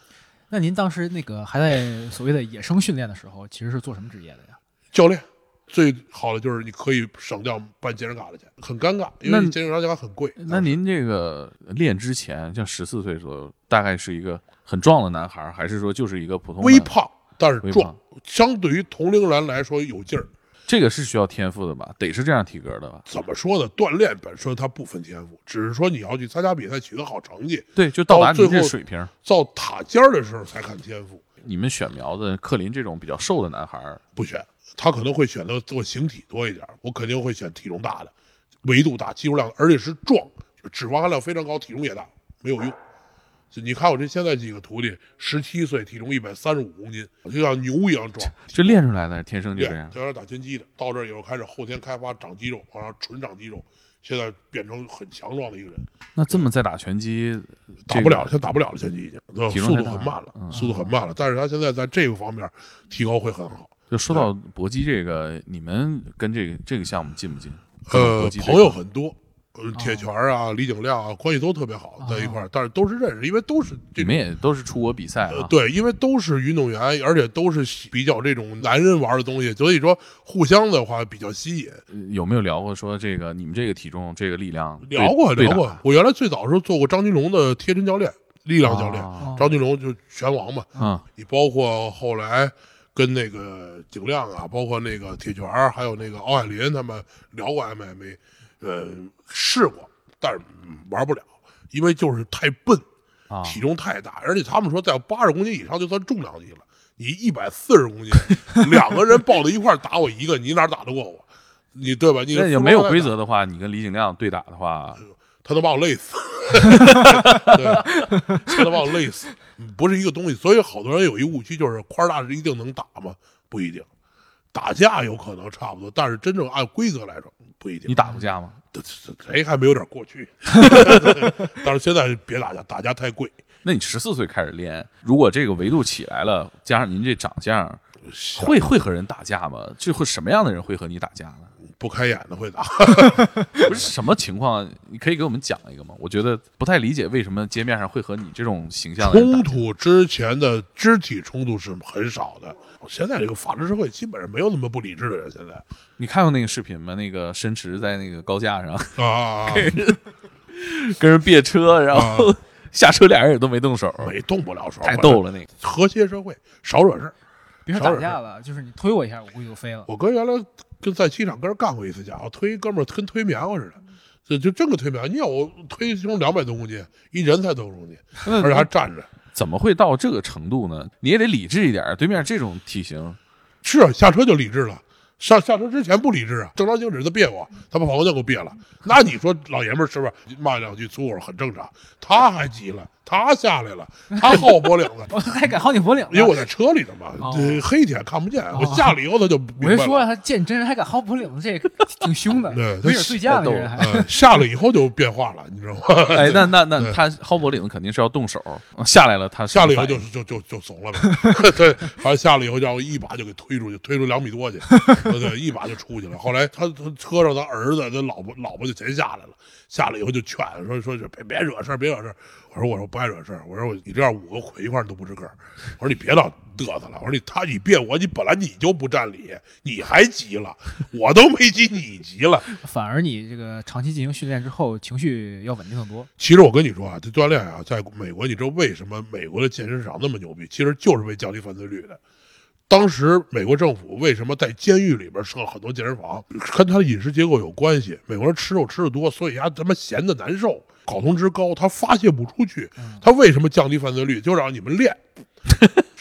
那您当时那个还在所谓的野生训练的时候，其实是做什么职业的呀？教练最好的就是你可以省掉办健身卡的钱，很尴尬，因为健身卡很贵。那您这个练之前，像十四岁左右，大概是一个很壮的男孩儿，还是说就是一个普通微？胖，但是壮，相对于同龄人来说有劲儿。这个是需要天赋的吧？得是这样体格的吧？怎么说呢？锻炼本身它不分天赋，只是说你要去参加比赛取得好成绩，对，就到达您到最后这水平。到塔尖儿的时候才看天赋。你们选苗子，克林这种比较瘦的男孩儿，不选，他可能会选择做形体多一点，我肯定会选体重大的，维度大，肌肉量，而且是壮，脂肪含量非常高，体重也大，没有用。就你看我这现在几个徒弟，十七岁，体重一百三十五公斤，就像牛一样壮。这练出来的，天生就这练样。教练打拳击的，到这儿以后开始后天开发长肌肉，往上纯长肌肉，现在变成很强壮的一个人。那这么再打拳击，打不了了，现在打不了了，拳击已经，呃速度很慢了，嗯速度很慢了。但是他现在在这个方面提高会很好。就说到搏击这个，你们跟这个这个项目近不近？呃朋友很多，呃，铁拳啊、李景亮啊，关系都特别好，在一块儿，但是都是认识，因为都是。你们也都是出国比赛啊？，呃对，因为都是运动员，而且都是比较这种男人玩的东西，所以说互相的话比较吸引。呃有没有聊过说这个你们这个体重、这个力量？聊过聊过，我原来最早的时候做过张金龙的贴身教练，力量教练。啊张金龙就拳王嘛，嗯你包括后来跟那个景亮啊，包括那个铁拳儿，还有那个敖海林他们聊过 MMA，呃，试过，但是、嗯玩不了，因为就是太笨，啊，体重太大，而且他们说在八十公斤以上就算重量级了。你一百四十公斤，两个人抱在一块打我一个，你哪打得过我？你对吧？你那也没有规则的话，你跟李景亮对打的话，他能把我累死，对，他能把我累死，嗯不是一个东西。所以好多人有一误区，就是块儿大是一定能打吗？不一定，打架有可能差不多，但是真正按规则来说不一定。你打过架吗？谁还没有点过去？但是现在别打架，打架太贵。那你十四岁开始练，如果这个维度起来了，加上您这长相，会会和人打架吗？就会什么样的人会和你打架呢？不开眼的会打，不是什么情况？你可以给我们讲一个吗？我觉得不太理解为什么街面上会和你这种形象冲突之前的肢体冲突是很少的。现在这个法治社会基本上没有那么不理智的人。现在你看过那个视频吗？那个申驰在那个高架上啊啊，啊 跟人别车，然后下车俩人也都没动手，没动不了手，太逗了。那个和谐社会，少惹事儿。别说打架了，就是你推我一下，我估计就飞了。我哥原来跟在机场跟人干过一次架，我推一哥们儿跟推棉花似的，就就真个推棉花。你要我推胸两百多公斤，一人才多少公斤，而且还站着。怎么会到这个程度呢？你也得理智一点，对面这种体型，是啊，下车就理智了。上下车之前不理智啊，正常行驶他别我，他把跑光灯给我别了。那你说老爷们儿是不是骂两句粗口很正常？他还急了，他下来了，他薅我脖领子，我还敢薅你脖领子，因为我在车里头嘛，黑天看不见。我下来以后他就明白了。我就说他见真人还敢薅脖领子，这个 挺凶的，对他没准醉驾了这人还。呃，下来以后就变化了，你知道吗？哎，那那那他薅脖领子肯定是要动手，下来了他下来以后就就就就怂了呗，对，完了下来以后让我一把就给推出去，推出两米多去，对对，一把就出去了。后来他他车上他儿子他老婆老婆就全下来了，下来以后就劝说说是别别惹事儿别惹事儿。我说我说不爱惹事儿，我说我你这样五个捆一块儿都不是个儿，我说你别老嘚瑟了，我说你他你别我你本来你就不占理，你还急了，我都没急你急了。反而你这个长期进行训练之后，情绪要稳定很多。其实我跟你说啊，这锻炼啊，在美国，你知道为什么美国的健身市场那么牛逼？其实就是为降低犯罪率的。当时美国政府为什么在监狱里边设了很多健身房，跟他的饮食结构有关系。美国人吃肉吃的多，所以他他妈闲的难受，睾酮值高，他发泄不出去。他为什么降低犯罪率？就让你们练。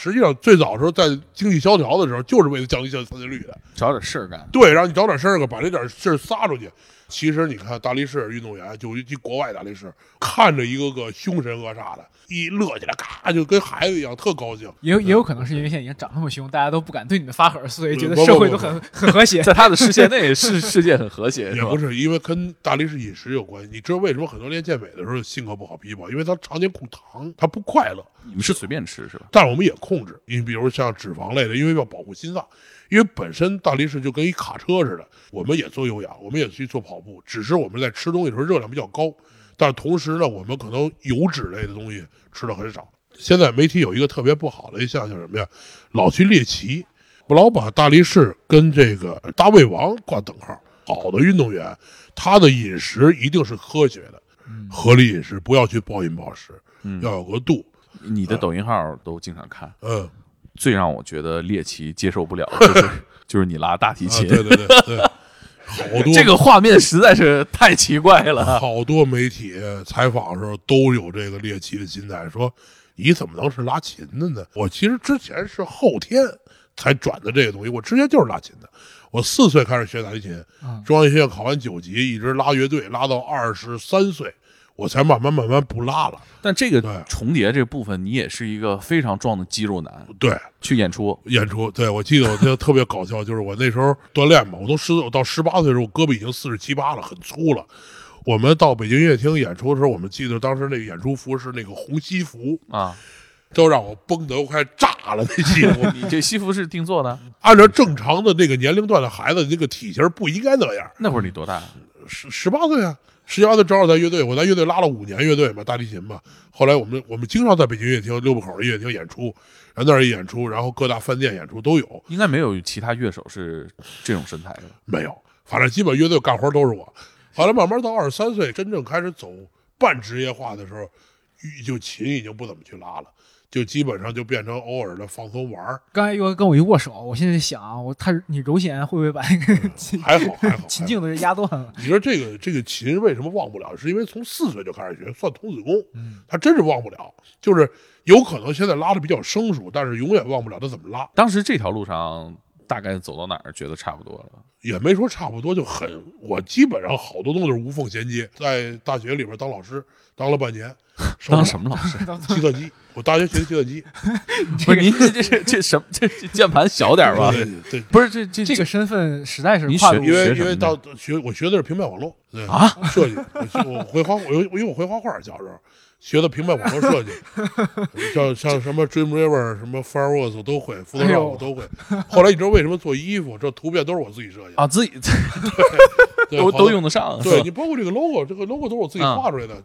实际上，最早时候在经济萧条的时候，就是为了降低犯罪率的。找点事儿干。对，让你找点事儿干，把这点事儿撒出去。其实你看大力士运动员，就尤其国外大力士，看着一个个凶神恶煞的，一乐起来，咔就跟孩子一样，特高兴。也有也有可能是因为现在已经长那么凶，大家都不敢对你们发狠，所以觉得社会不都很很和谐。在他的视线内，世世界很和谐，也不？是因为跟大力士饮食有关系。你知道为什么很多练健美的时候性格不好、脾气不好？因为他常年控糖，他不快乐。你们是随便吃是吧？但是我们也控制，你比如像脂肪类的，因为要保护心脏，因为本身大力士就跟一卡车似的，我们也做有氧，我们也去做跑步，只是我们在吃东西的时候热量比较高，但是同时呢，我们可能油脂类的东西吃的很少。现在媒体有一个特别不好的一项叫什么呀？老去猎奇，不老把大力士跟这个大胃王挂等号。好的运动员，他的饮食一定是科学的，合理饮食，不要去暴饮暴食，嗯要有个度。你的抖音号都经常看，嗯，最让我觉得猎奇接受不了的 就是就是你拉大提啊，琴，对对对对，好多。这个画面实在是太奇怪了。好多媒体采访的时候都有这个猎奇的心态，说你怎么能是拉琴的呢？我其实之前是后天才转的这个东西，我之前就是拉琴的。我四岁开始学大提琴，嗯。中央音乐学院考完九级，一直拉乐队，拉到二十三岁，我才慢慢慢慢不拉了。但这个对重叠这部分，你也是一个非常壮的肌肉男，对，去演出，演出，对我记得我就特别搞笑，就是我那时候锻炼嘛，我都十我到十八岁的时候，我胳膊已经四十七八了，很粗了。我们到北京音乐厅演出的时候，我们记得当时那个演出服是那个红西服，啊，都让我绷得快炸了。那西服你这西服是定做的？按照正常的那个年龄段的孩子，那个体型不应该那样。那会儿你多大？十十八岁啊，十八岁正好在乐队，我在乐队拉了五年乐队嘛，大提琴嘛。后来我们我们经常在北京音乐厅、六部口的音乐厅演出，然后那儿演出，然后各大饭店演出都有。应该没有其他乐手是这种身材的。没有，反正基本乐队干活都是我。后来慢慢到二十三岁，真正开始走半职业化的时候，就琴已经不怎么去拉了，就基本上就变成偶尔的放松玩儿。刚才又跟我一握手，我现在想啊，我他你揉弦会不会把那个琴还好还好，琴颈都压断了？你说这个这个琴为什么忘不了？是因为从四岁就开始学，算童子功，嗯他真是忘不了。就是有可能现在拉的比较生疏，但是永远忘不了他怎么拉。当时这条路上大概走到哪儿，觉得差不多了？也没说差不多，就很我基本上好多东西都是无缝衔接。在大学里边当老师当了半年，当什么老师？计算机，我大学学的计算机。不是您这这这这什么？这这键盘小点吧？对对，不是这这这个身份实在是你学因为学什么呢因为到学我学的是平面网络对啊设计，我会画，我因为我会画画，小时候学的平面网络设计，像像什么 Dreamweaver、什么 Fireworks 我都会，Photoshop 我都会。后来你知道为什么做衣服，这图片都是我自己设计的，啊，自己对都都用得上。对你包括这个 logo，这个 logo 都是我自己嗯画出来的。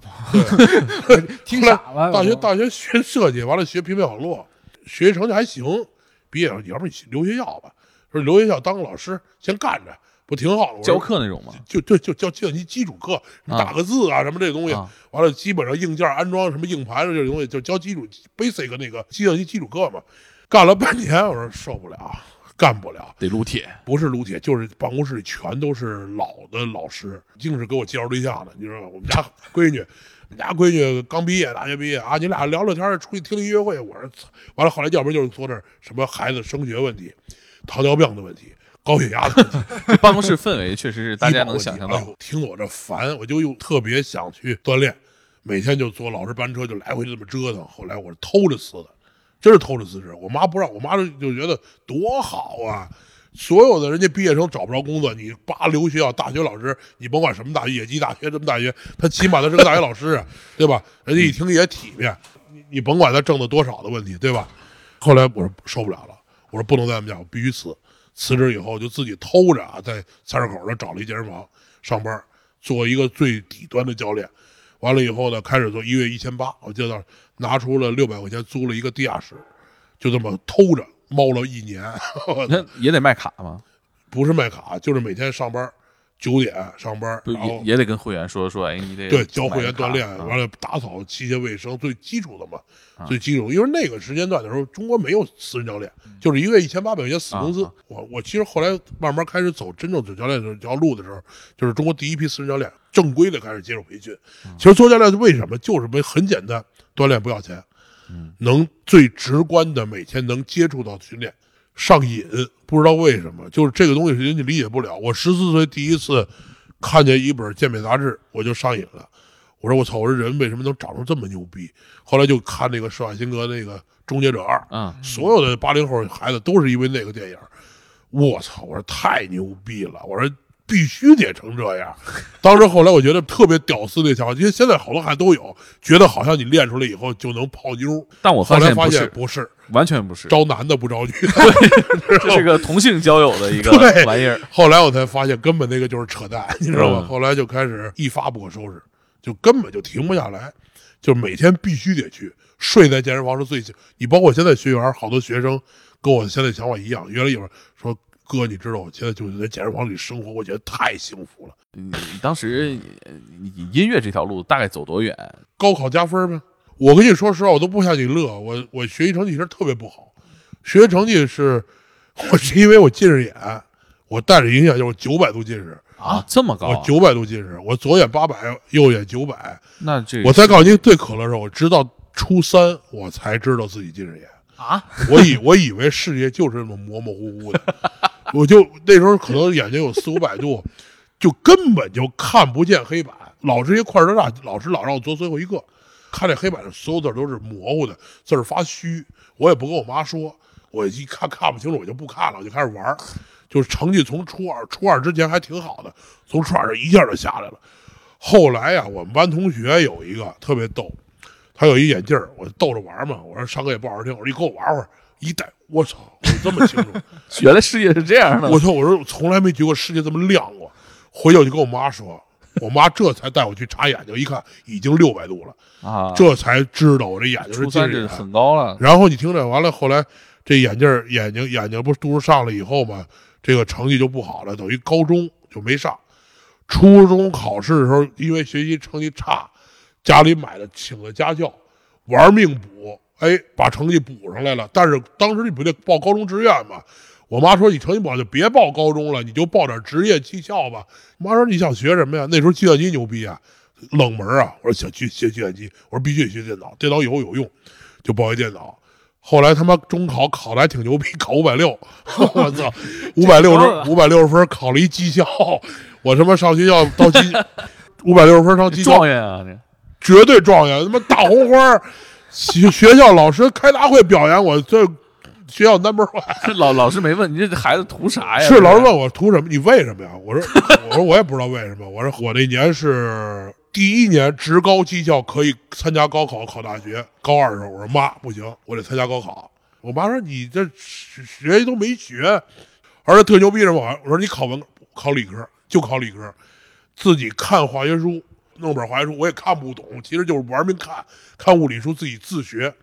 对，听傻了。大学大学学设计，完了学平面网络，学习成绩还行。毕业了你，要不你留学校吧？说留学校当个老师，先干着，不挺好的？教课那种吗？就就就教计算机基础课，啊打个字啊什么这东西，啊完了基本上硬件安装什么硬盘这种东西，就教基础 basic 那个计算机基础课嘛。干了半年，我说受不了，干不了。得撸铁。不是撸铁，就是办公室里全都是老的老师，净是给我介绍对象的。你知道吗？我们家闺女，我们家闺女刚毕业，大学毕业啊，你俩聊聊天，出去听音乐会。我说，完了，后来要不然就是说这什么孩子升学问题、糖尿病的问题、高血压的问题，办公室氛围确实是大家能想象到。哎呦听我这烦，我就又特别想去锻炼，每天就坐老师班车就来回这么折腾。后来我是偷着辞的，真是偷着辞职。我妈不让，我妈就就觉得多好啊。所有的人家毕业生找不着工作，你八留学校大学老师，你甭管什么大学，野鸡大学什么大学，他起码他是个大学老师啊，对吧？人家一听也体面，你你甭管他挣的多少的问题，对吧？后来我说受不了了，我说不能在他们家，我必须辞。辞职以后就自己偷着啊，在菜市口那找了一健身房上班，做一个最底端的教练。完了以后呢，开始做一月一千八，我记得拿出了六百块钱租了一个地下室，就这么偷着猫了一年。那也得卖卡吗？不是卖卡，就是每天上班九点上班，然后也也得跟会员说说，哎，你得对教会员锻炼，啊完了打扫器械卫生，最基础的嘛，啊最基础。因为那个时间段的时候，中国没有私人教练，就是一个月一千八百块钱死工资啊。我我其实后来慢慢开始走真正走教练这条路的时候，就是中国第一批私人教练正规的开始接受培训。嗯其实做教练为什么就是为很简单，锻炼不要钱，嗯能最直观的每天能接触到训练。上瘾，不知道为什么，就是这个东西人家理解不了。我十四岁第一次看见一本健美杂志，我就上瘾了。我说我操，我说人为什么能长成这么牛逼？后来就看那个施瓦辛格那个《终结者二》，嗯，所有的八零后孩子都是因为那个电影。我操！我说太牛逼了！我说必须得成这样。当时后来我觉得特别屌丝那想法，因为现在好多孩子都有，觉得好像你练出来以后就能泡妞。但我后来发现不是，完全不是，招男的不招女的。这是个同性交友的一个玩意儿。后来我才发现，根本那个就是扯淡，你知道吗？嗯后来就开始一发不可收拾，就根本就停不下来，就每天必须得去。睡在健身房是最，你包括现在学员，好多学生跟我现在想法一样。原来有人说哥，你知道我现在就是在健身房里生活，我觉得太幸福了。你你当时呃你你音乐这条路大概走多远？高考加分呗。我跟你说实话，我都不想你乐，我我学习成绩其实特别不好，学习成绩是，我是因为我近视眼，我带着影响就是九百度近视。啊，这么高啊？我九百度近视，我左眼八百，右眼九百。那这我再告诉你最可乐的是，我直到初三我才知道自己近视眼。啊，我以我以为世界就是这么模模糊糊的，我就那时候可能眼睛有四五百度，就根本就看不见黑板。老师一块儿大，老师老让我做最后一个，看这黑板上所有字都是模糊的，字儿发虚。我也不跟我妈说，我一看看不清楚，我就不看了，我就开始玩儿。就是成绩从初二，初二之前还挺好的，从初二这一下就下来了。后来呀、我们班同学有一个特别逗，他有一眼镜儿，我就逗着玩嘛。我说上课也不好好听，我说你给我玩会儿。一戴，我操，我这么清楚，原来世界是这样的。我说，我说我从来没觉得世界这么亮过。回去我就跟我妈说，我妈这才带我去查眼睛，一看已经六百度了，啊，这才知道我这眼睛是近视眼。很高了。然后你听着，完了后来这眼镜眼睛眼睛不是度数上了以后嘛，这个成绩就不好了，等于高中就没上。初中考试的时候，因为学习成绩差，家里买了请了家教，玩命补，哎，把成绩补上来了。但是当时你不得报高中志愿嘛？我妈说你成绩不好就别报高中了，你就报点职业技校吧。我妈说你想学什么呀？那时候计算机牛逼啊，冷门啊。我说想去学计算机，我说必须得学电脑，电脑以后有用，就报一电脑。后来他妈中考考的还挺牛逼，考五百六，我操，五百六十五百六十分考了一技校，我他妈上学校到技五百六十分上技校状元啊，这绝对状元，他妈大红花，学学校老师开大会表扬我，这 学校 number one。老老师没问你这孩子图啥呀？是老师问我图什么？你为什么呀？我说我说我也不知道为什么。我说我那年是第一年职高技校可以参加高考考大学。高二的时候，我说妈不行，我得参加高考。我妈说你这学学习都没学，而且特牛逼什么？我说你考文考理科就考理科，自己看化学书，弄本化学书我也看不懂，其实就是玩命看，看物理书自己自学。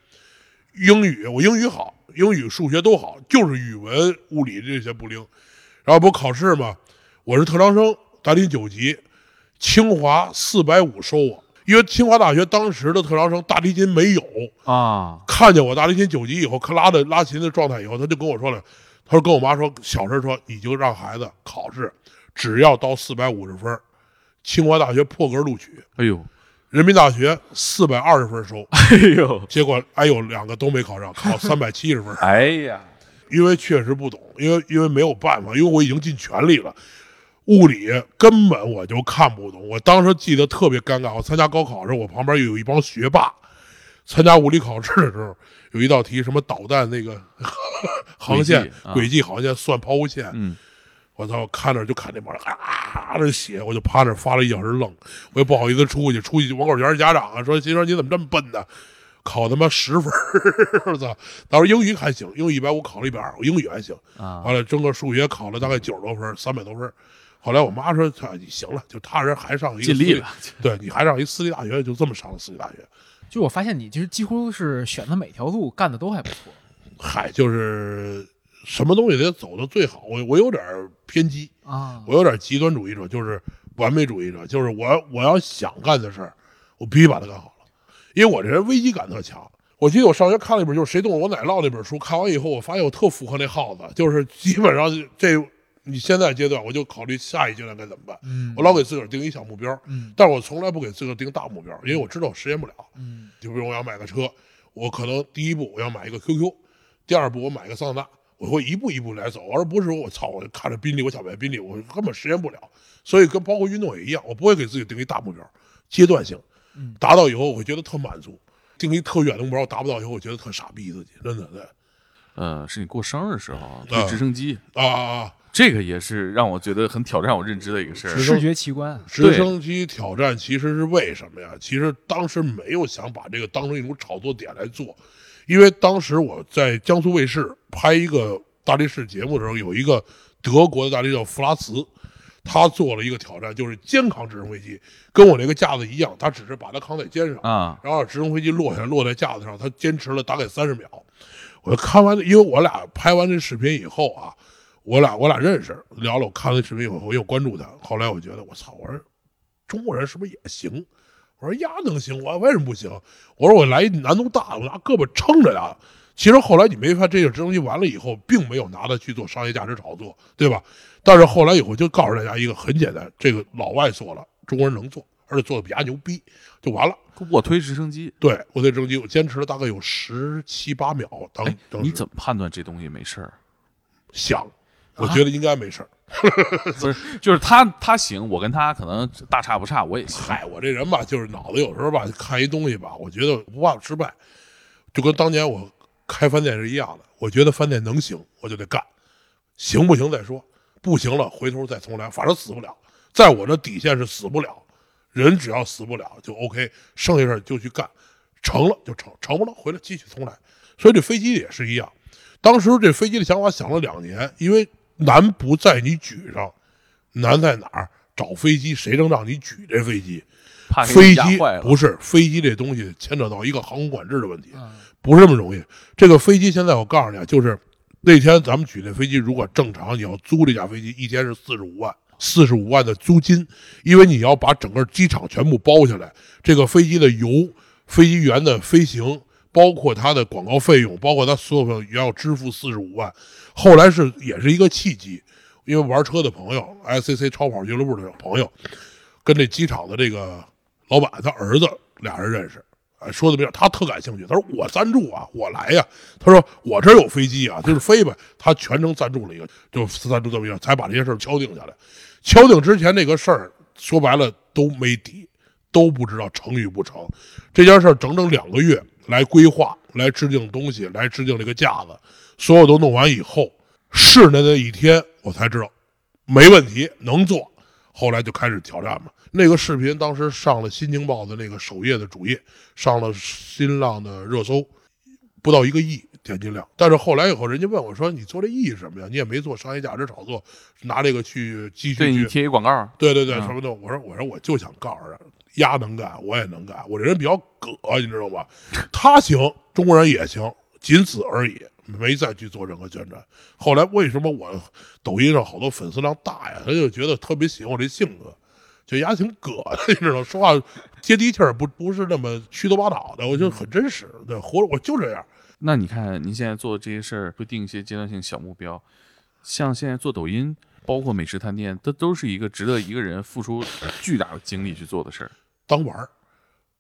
英语我英语好，英语数学都好，就是语文物理这些不灵。然后不考试嘛，我是特长生，大提九级，清华四百五收我，因为清华大学当时的特长生大提琴没有，啊，看见我大提琴九级以后，看拉的拉琴的状态以后，他就跟我说了，他说跟我妈说，小声说，你就让孩子考试，只要到四百五十分，清华大学破格录取，哎呦，人民大学四百二十分收，哎呦，结果哎呦两个都没考上，考三百七十分。哎呀，因为确实不懂，因为因为没有办法，因为我已经尽全力了。物理根本我就看不懂，我当时记得特别尴尬。我参加高考的时候，我旁边有一帮学霸。参加物理考试的时候，有一道题什么导弹那个 航线轨迹啊轨迹航线算抛物线，嗯，我操！看着就看那帮人啊那血，我就趴那儿发了一小时愣，我也不好意思出去，出去网口全是家长啊，说心说你怎么这么笨呢？考他妈十分儿，我操！当时英语还行，英语一百五考了一百二，我英语还行。啊，完了，整个数学考了大概九十多分，三百多分。后来我妈说：“操你行了，就他人还上一个私立尽力了，对，你还上一私立大学，就这么上的私立大学。就我发现你其实几乎是选的每条路干的都还不错。嗨，就是什么东西得走的最好。我我有点偏激，啊，我有点极端主义者，就是完美主义者，就是我我要想干的事儿，我必须把它干好了，因为我这人危机感特强。我记得我上学看了一本，就是谁动了我奶酪那本书，看完以后，我发现我特符合那号子，就是基本上这你现在阶段，我就考虑下一阶段该怎么办。嗯我老给自个儿定一小目标，嗯但是我从来不给自个儿定大目标，因为我知道我实现不了。嗯就比如我要买个车，我可能第一步我要买一个 QQ，第二步我买一个桑塔纳，我会一步一步来走，而不是说我操，我看着宾利，我想买宾利，我根本实现不了。所以跟包括运动也一样，我不会给自己定一大目标，阶段性嗯，达到以后我会觉得特满足。定一特远的目标，我达不到以后，我觉得特傻逼自己，真的对呃，是你过生日的时候推啊直升机，啊啊啊！这个也是让我觉得很挑战我认知的一个事儿。视觉奇观，直升机挑战其实是为什么呀？其实当时没有想把这个当成一种炒作点来做，因为当时我在江苏卫视拍一个大力士节目的时候，有一个德国的大力士叫弗拉茨，他做了一个挑战，就是肩扛直升飞机，跟我那个架子一样，他只是把它扛在肩上，啊，然后直升飞机落下来，落在架子上，他坚持了大概三十秒。我看完，因为我俩拍完这视频以后啊，我俩我俩认识，聊了。我看了视频以后，我又关注他。后来我觉得，我操，我说中国人是不是也行？我说呀能行，我为什么不行？我说我来难度大，我拿胳膊撑着呀。其实后来你没发现，这个直升机完了以后，并没有拿它去做商业价值炒作，对吧？但是后来以后就告诉大家一个很简单，这个老外做了，中国人能做，而且做的比他牛逼，就完了。卧推直升机，对卧推直升机，我坚持了大概有十七八秒。当哎，当你怎么判断这东西没事儿？想？我觉得应该没事儿。不是，就是他他行，我跟他可能大差不差，我也行。嗨，我这人吧，就是脑子有时候吧，看一东西吧，我觉得不怕失败，就跟当年我开饭店是一样的。我觉得饭店能行，我就得干，行不行再说，不行了回头再重来，反正死不了。在我这底线是死不了，人只要死不了就 OK，剩下事就去干，成了就成，成不了回来继续重来。所以这飞机也是一样，当时这飞机的想法想了两年，因为难不在你举上，难在哪儿？找飞机谁能让你举这飞机？飞机。不是飞机这东西牵扯到一个航空管制的问题，嗯不是这么容易。这个飞机现在我告诉你啊，就是那天咱们举那飞机，如果正常你要租这架飞机，一天是四十五万，四十五万的租金，因为你要把整个机场全部包下来，这个飞机的油、飞机员的飞行，包括它的广告费用，包括它所有要支付四十五万。后来是也是一个契机，因为玩车的朋友，SCC 超跑俱乐部的朋友，跟这机场的这个老板他儿子俩人认识。说的没有，他特感兴趣。他说我赞助啊，我来呀、他说我这儿有飞机啊，就是飞呗。他全程赞助了一个，就赞助这么一个，才把这些事儿敲定下来。敲定之前那个事儿，说白了都没底，都不知道成与不成。这件事儿整整两个月来规划，来制定东西，来制定这个架子，所有都弄完以后，是的那一天我才知道没问题，能做。后来就开始挑战嘛。那个视频当时上了《新京报》的那个首页的主页，上了新浪的热搜，不到一个亿点击量。但是后来以后，人家问我说：“你做这意义是什么呀？你也没做商业价值炒作，拿这个去继续对你去贴一广告，对对对，嗯什么的。我说我说我就想告诉他，丫能干，我也能干。我这人比较葛，你知道吧？他行，中国人也行，仅此而已，没再去做任何宣传。后来为什么我抖音上好多粉丝量大呀？他就觉得特别喜欢我这性格，就牙挺葛的，你知道，说话接地气儿，不不是那么虚头巴脑的，我就很真实，对，活着我就这样。那你看您现在做的这些事儿，会定一些阶段性小目标，像现在做抖音，包括美食探店，这都是一个值得一个人付出巨大的精力去做的事儿。当玩儿。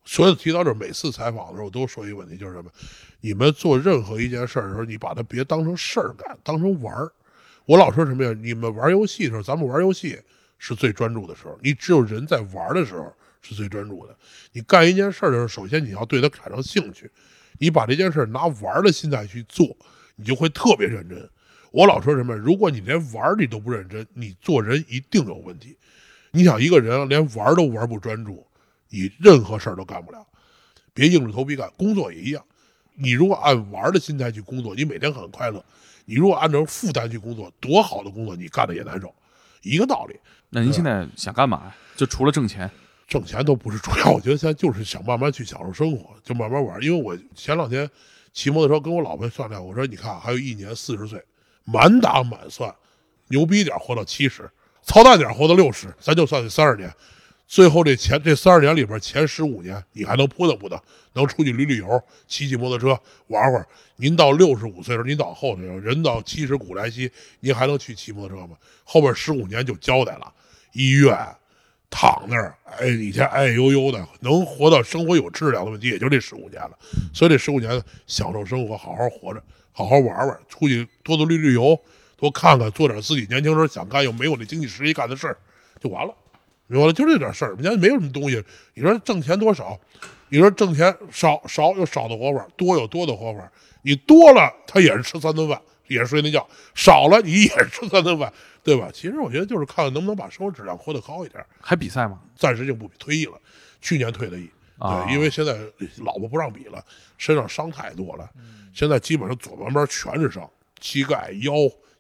所以提到这，每次采访的时候，我都说一个问题，就是什么？你们做任何一件事儿的时候，你把它别当成事儿干，当成玩儿。我老说什么呀？你们玩游戏的时候，咱们玩游戏是最专注的时候。你只有人在玩的时候是最专注的。你干一件事的时候，首先你要对它产生兴趣，你把这件事拿玩的心态去做，你就会特别认真。我老说什么？如果你连玩你都不认真，你做人一定有问题。你想一个人连玩都玩不专注，你任何事儿都干不了。别硬着头皮干，工作也一样。你如果按玩的心态去工作，你每天很快乐；你如果按照负担去工作，多好的工作你干的也难受，一个道理。那您现在想干嘛？就除了挣钱，挣钱都不是主要，我觉得现在就是想慢慢去享受生活，就慢慢玩。因为我前两天骑摩托车跟我老婆商量，我说你看还有一年四十岁，满打满算，牛逼点活到七十，操蛋点活到六十，咱就算三十年。最后这前这三十年里边前十五年，你还能扑腾扑腾，能出去旅旅游，骑骑摩托车玩会儿。您到六十五岁的时候，您到后头人到七十古来稀，您还能去骑摩托车吗？后边十五年就交代了，医院躺那儿，哎，以前哎呦呦的，能活到生活有质量的问题，也就这十五年了。所以这十五年享受生活，好好活着，好好玩玩，出去多多旅旅游，多看看，做点自己年轻时候想干又没有那经济实力干的事儿，就完了。明白了，就这点事儿，人家没有什么东西。你说挣钱多少？你说挣钱少少有少的活法，多有多的活法。你多了，他也是吃三顿饭，也是睡那觉；少了，你也是吃三顿饭，对吧？其实我觉得就是看看能不能把生活质量活得高一点。还比赛吗？暂时就不比，退役了，去年退的役。啊对，因为现在老婆不让比了，身上伤太多了，现在基本上左半边全是伤，膝盖、腰、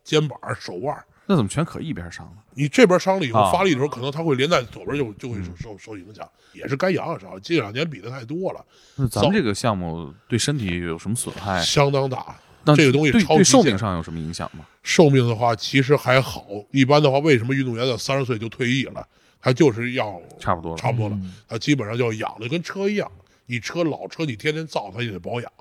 肩膀、手腕。那怎么全可一边伤了？你这边伤了以后啊发力的时候，可能他会连带左边就就会受受受影响，也是该养养伤。近两年比的太多了，那咱们这个项目对身体有什么损害？相当大。那这个东西对对寿命上有什么影响吗？寿命的话，其实还好。一般的话，为什么运动员在三十岁就退役了？他就是要差不多了差不多了。他基本上就要养的跟车一样，你车老车你天天造，它也得保养。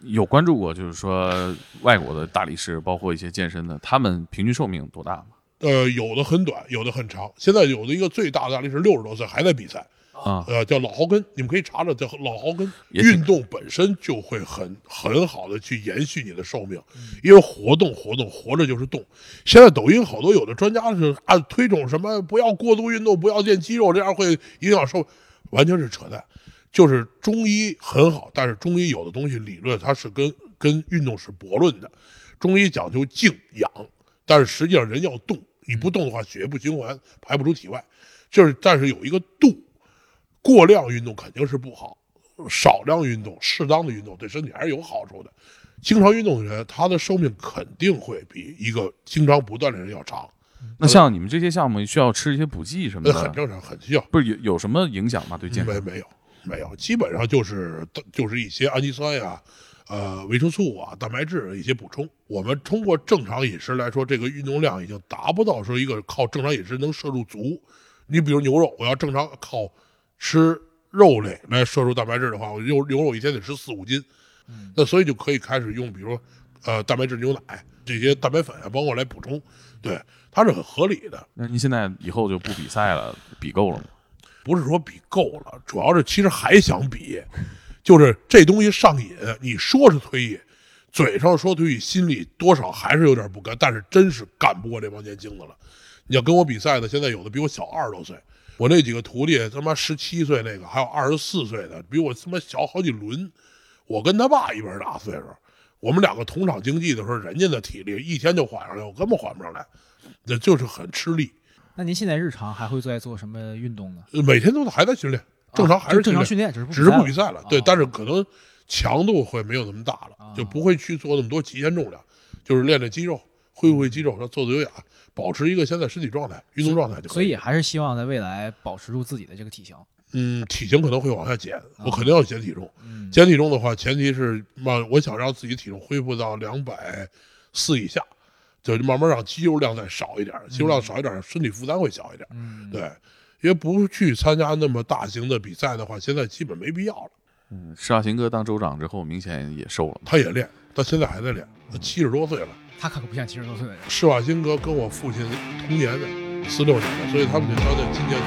有关注过，就是说外国的大力士，包括一些健身的，他们平均寿命多大吗？呃，有的很短，有的很长。现在有的一个最大的大力士六十多岁还在比赛，啊，呃，叫老豪根，你们可以查查，叫老豪根。运动本身就会很很好的去延续你的寿命，因为活动活动活着就是动。现在抖音好多有的专家是按推崇什么不要过度运动，不要练肌肉，这样会影响寿，完全是扯淡。就是中医很好，但是中医有的东西理论它是跟跟运动是驳论的。中医讲究静养，但是实际上人要动，你不动的话，血液不循环，排不出体外。就是但是有一个度，过量运动肯定是不好，少量运动、适当的运动对身体还是有好处的。经常运动的人，他的寿命肯定会比一个经常不锻炼的人要长，那像你们这些项目需要吃一些补剂什么的，那很正常，很需要。不是有有什么影响吗？对健康？没没有没有，基本上就是就是一些氨基酸呀、呃维生素啊、蛋白质一些补充。我们通过正常饮食来说，这个运动量已经达不到说一个靠正常饮食能摄入足。你比如牛肉，我要正常靠吃肉类来摄入蛋白质的话，我牛牛肉一天得吃四五斤，那所以就可以开始用，比如说呃蛋白质牛奶这些蛋白粉啊，包括来补充，对，它是很合理的。那您现在以后就不比赛了，比够了吗？不是说比够了，主要是其实还想比，就是这东西上瘾。你说是退役，嘴上说退役，心里多少还是有点不甘，但是真是干不过这帮年轻的了。你要跟我比赛的，现在有的比我小二十多岁，我那几个徒弟他妈十七岁那个，还有二十四岁的，比我他妈小好几轮。我跟他爸一边大岁数，我们两个同场竞技的时候，人家的体力一天就缓上来，我根本缓不上来，那就是很吃力。那您现在日常还会在做什么运动呢？每天都还在训练，正常还是啊正常训练，只是不只是不比赛赛了。对，啊但是可能强度会没有那么大了，啊就不会去做那么多极限重量，就是练练肌肉，恢复肌肉，然后做做有氧，保持一个现在身体状态、运动状态就可以。所以还是希望在未来保持住自己的这个体型。嗯，体型可能会往下减，我肯定要减体重。嗯，减体重的话，前提是慢，我想让自己体重恢复到两百四以下，就慢慢让肌肉量再少一点，肌肉量少一点，身体负担会小一点。嗯，对，因为不去参加那么大型的比赛的话，现在基本没必要了。嗯，施瓦辛格当州长之后，明显也瘦了。他也练，他现在还在练，他七十多岁了。他可不像七十多岁的人。施瓦辛格跟我父亲同年的，四六年的，所以他们这条在今年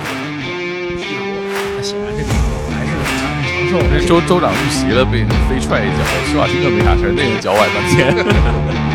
七十多。那显然这个还是长寿。这州州长遇袭了，被人飞踹一脚，施瓦辛格没啥事儿，那个脚崴半天。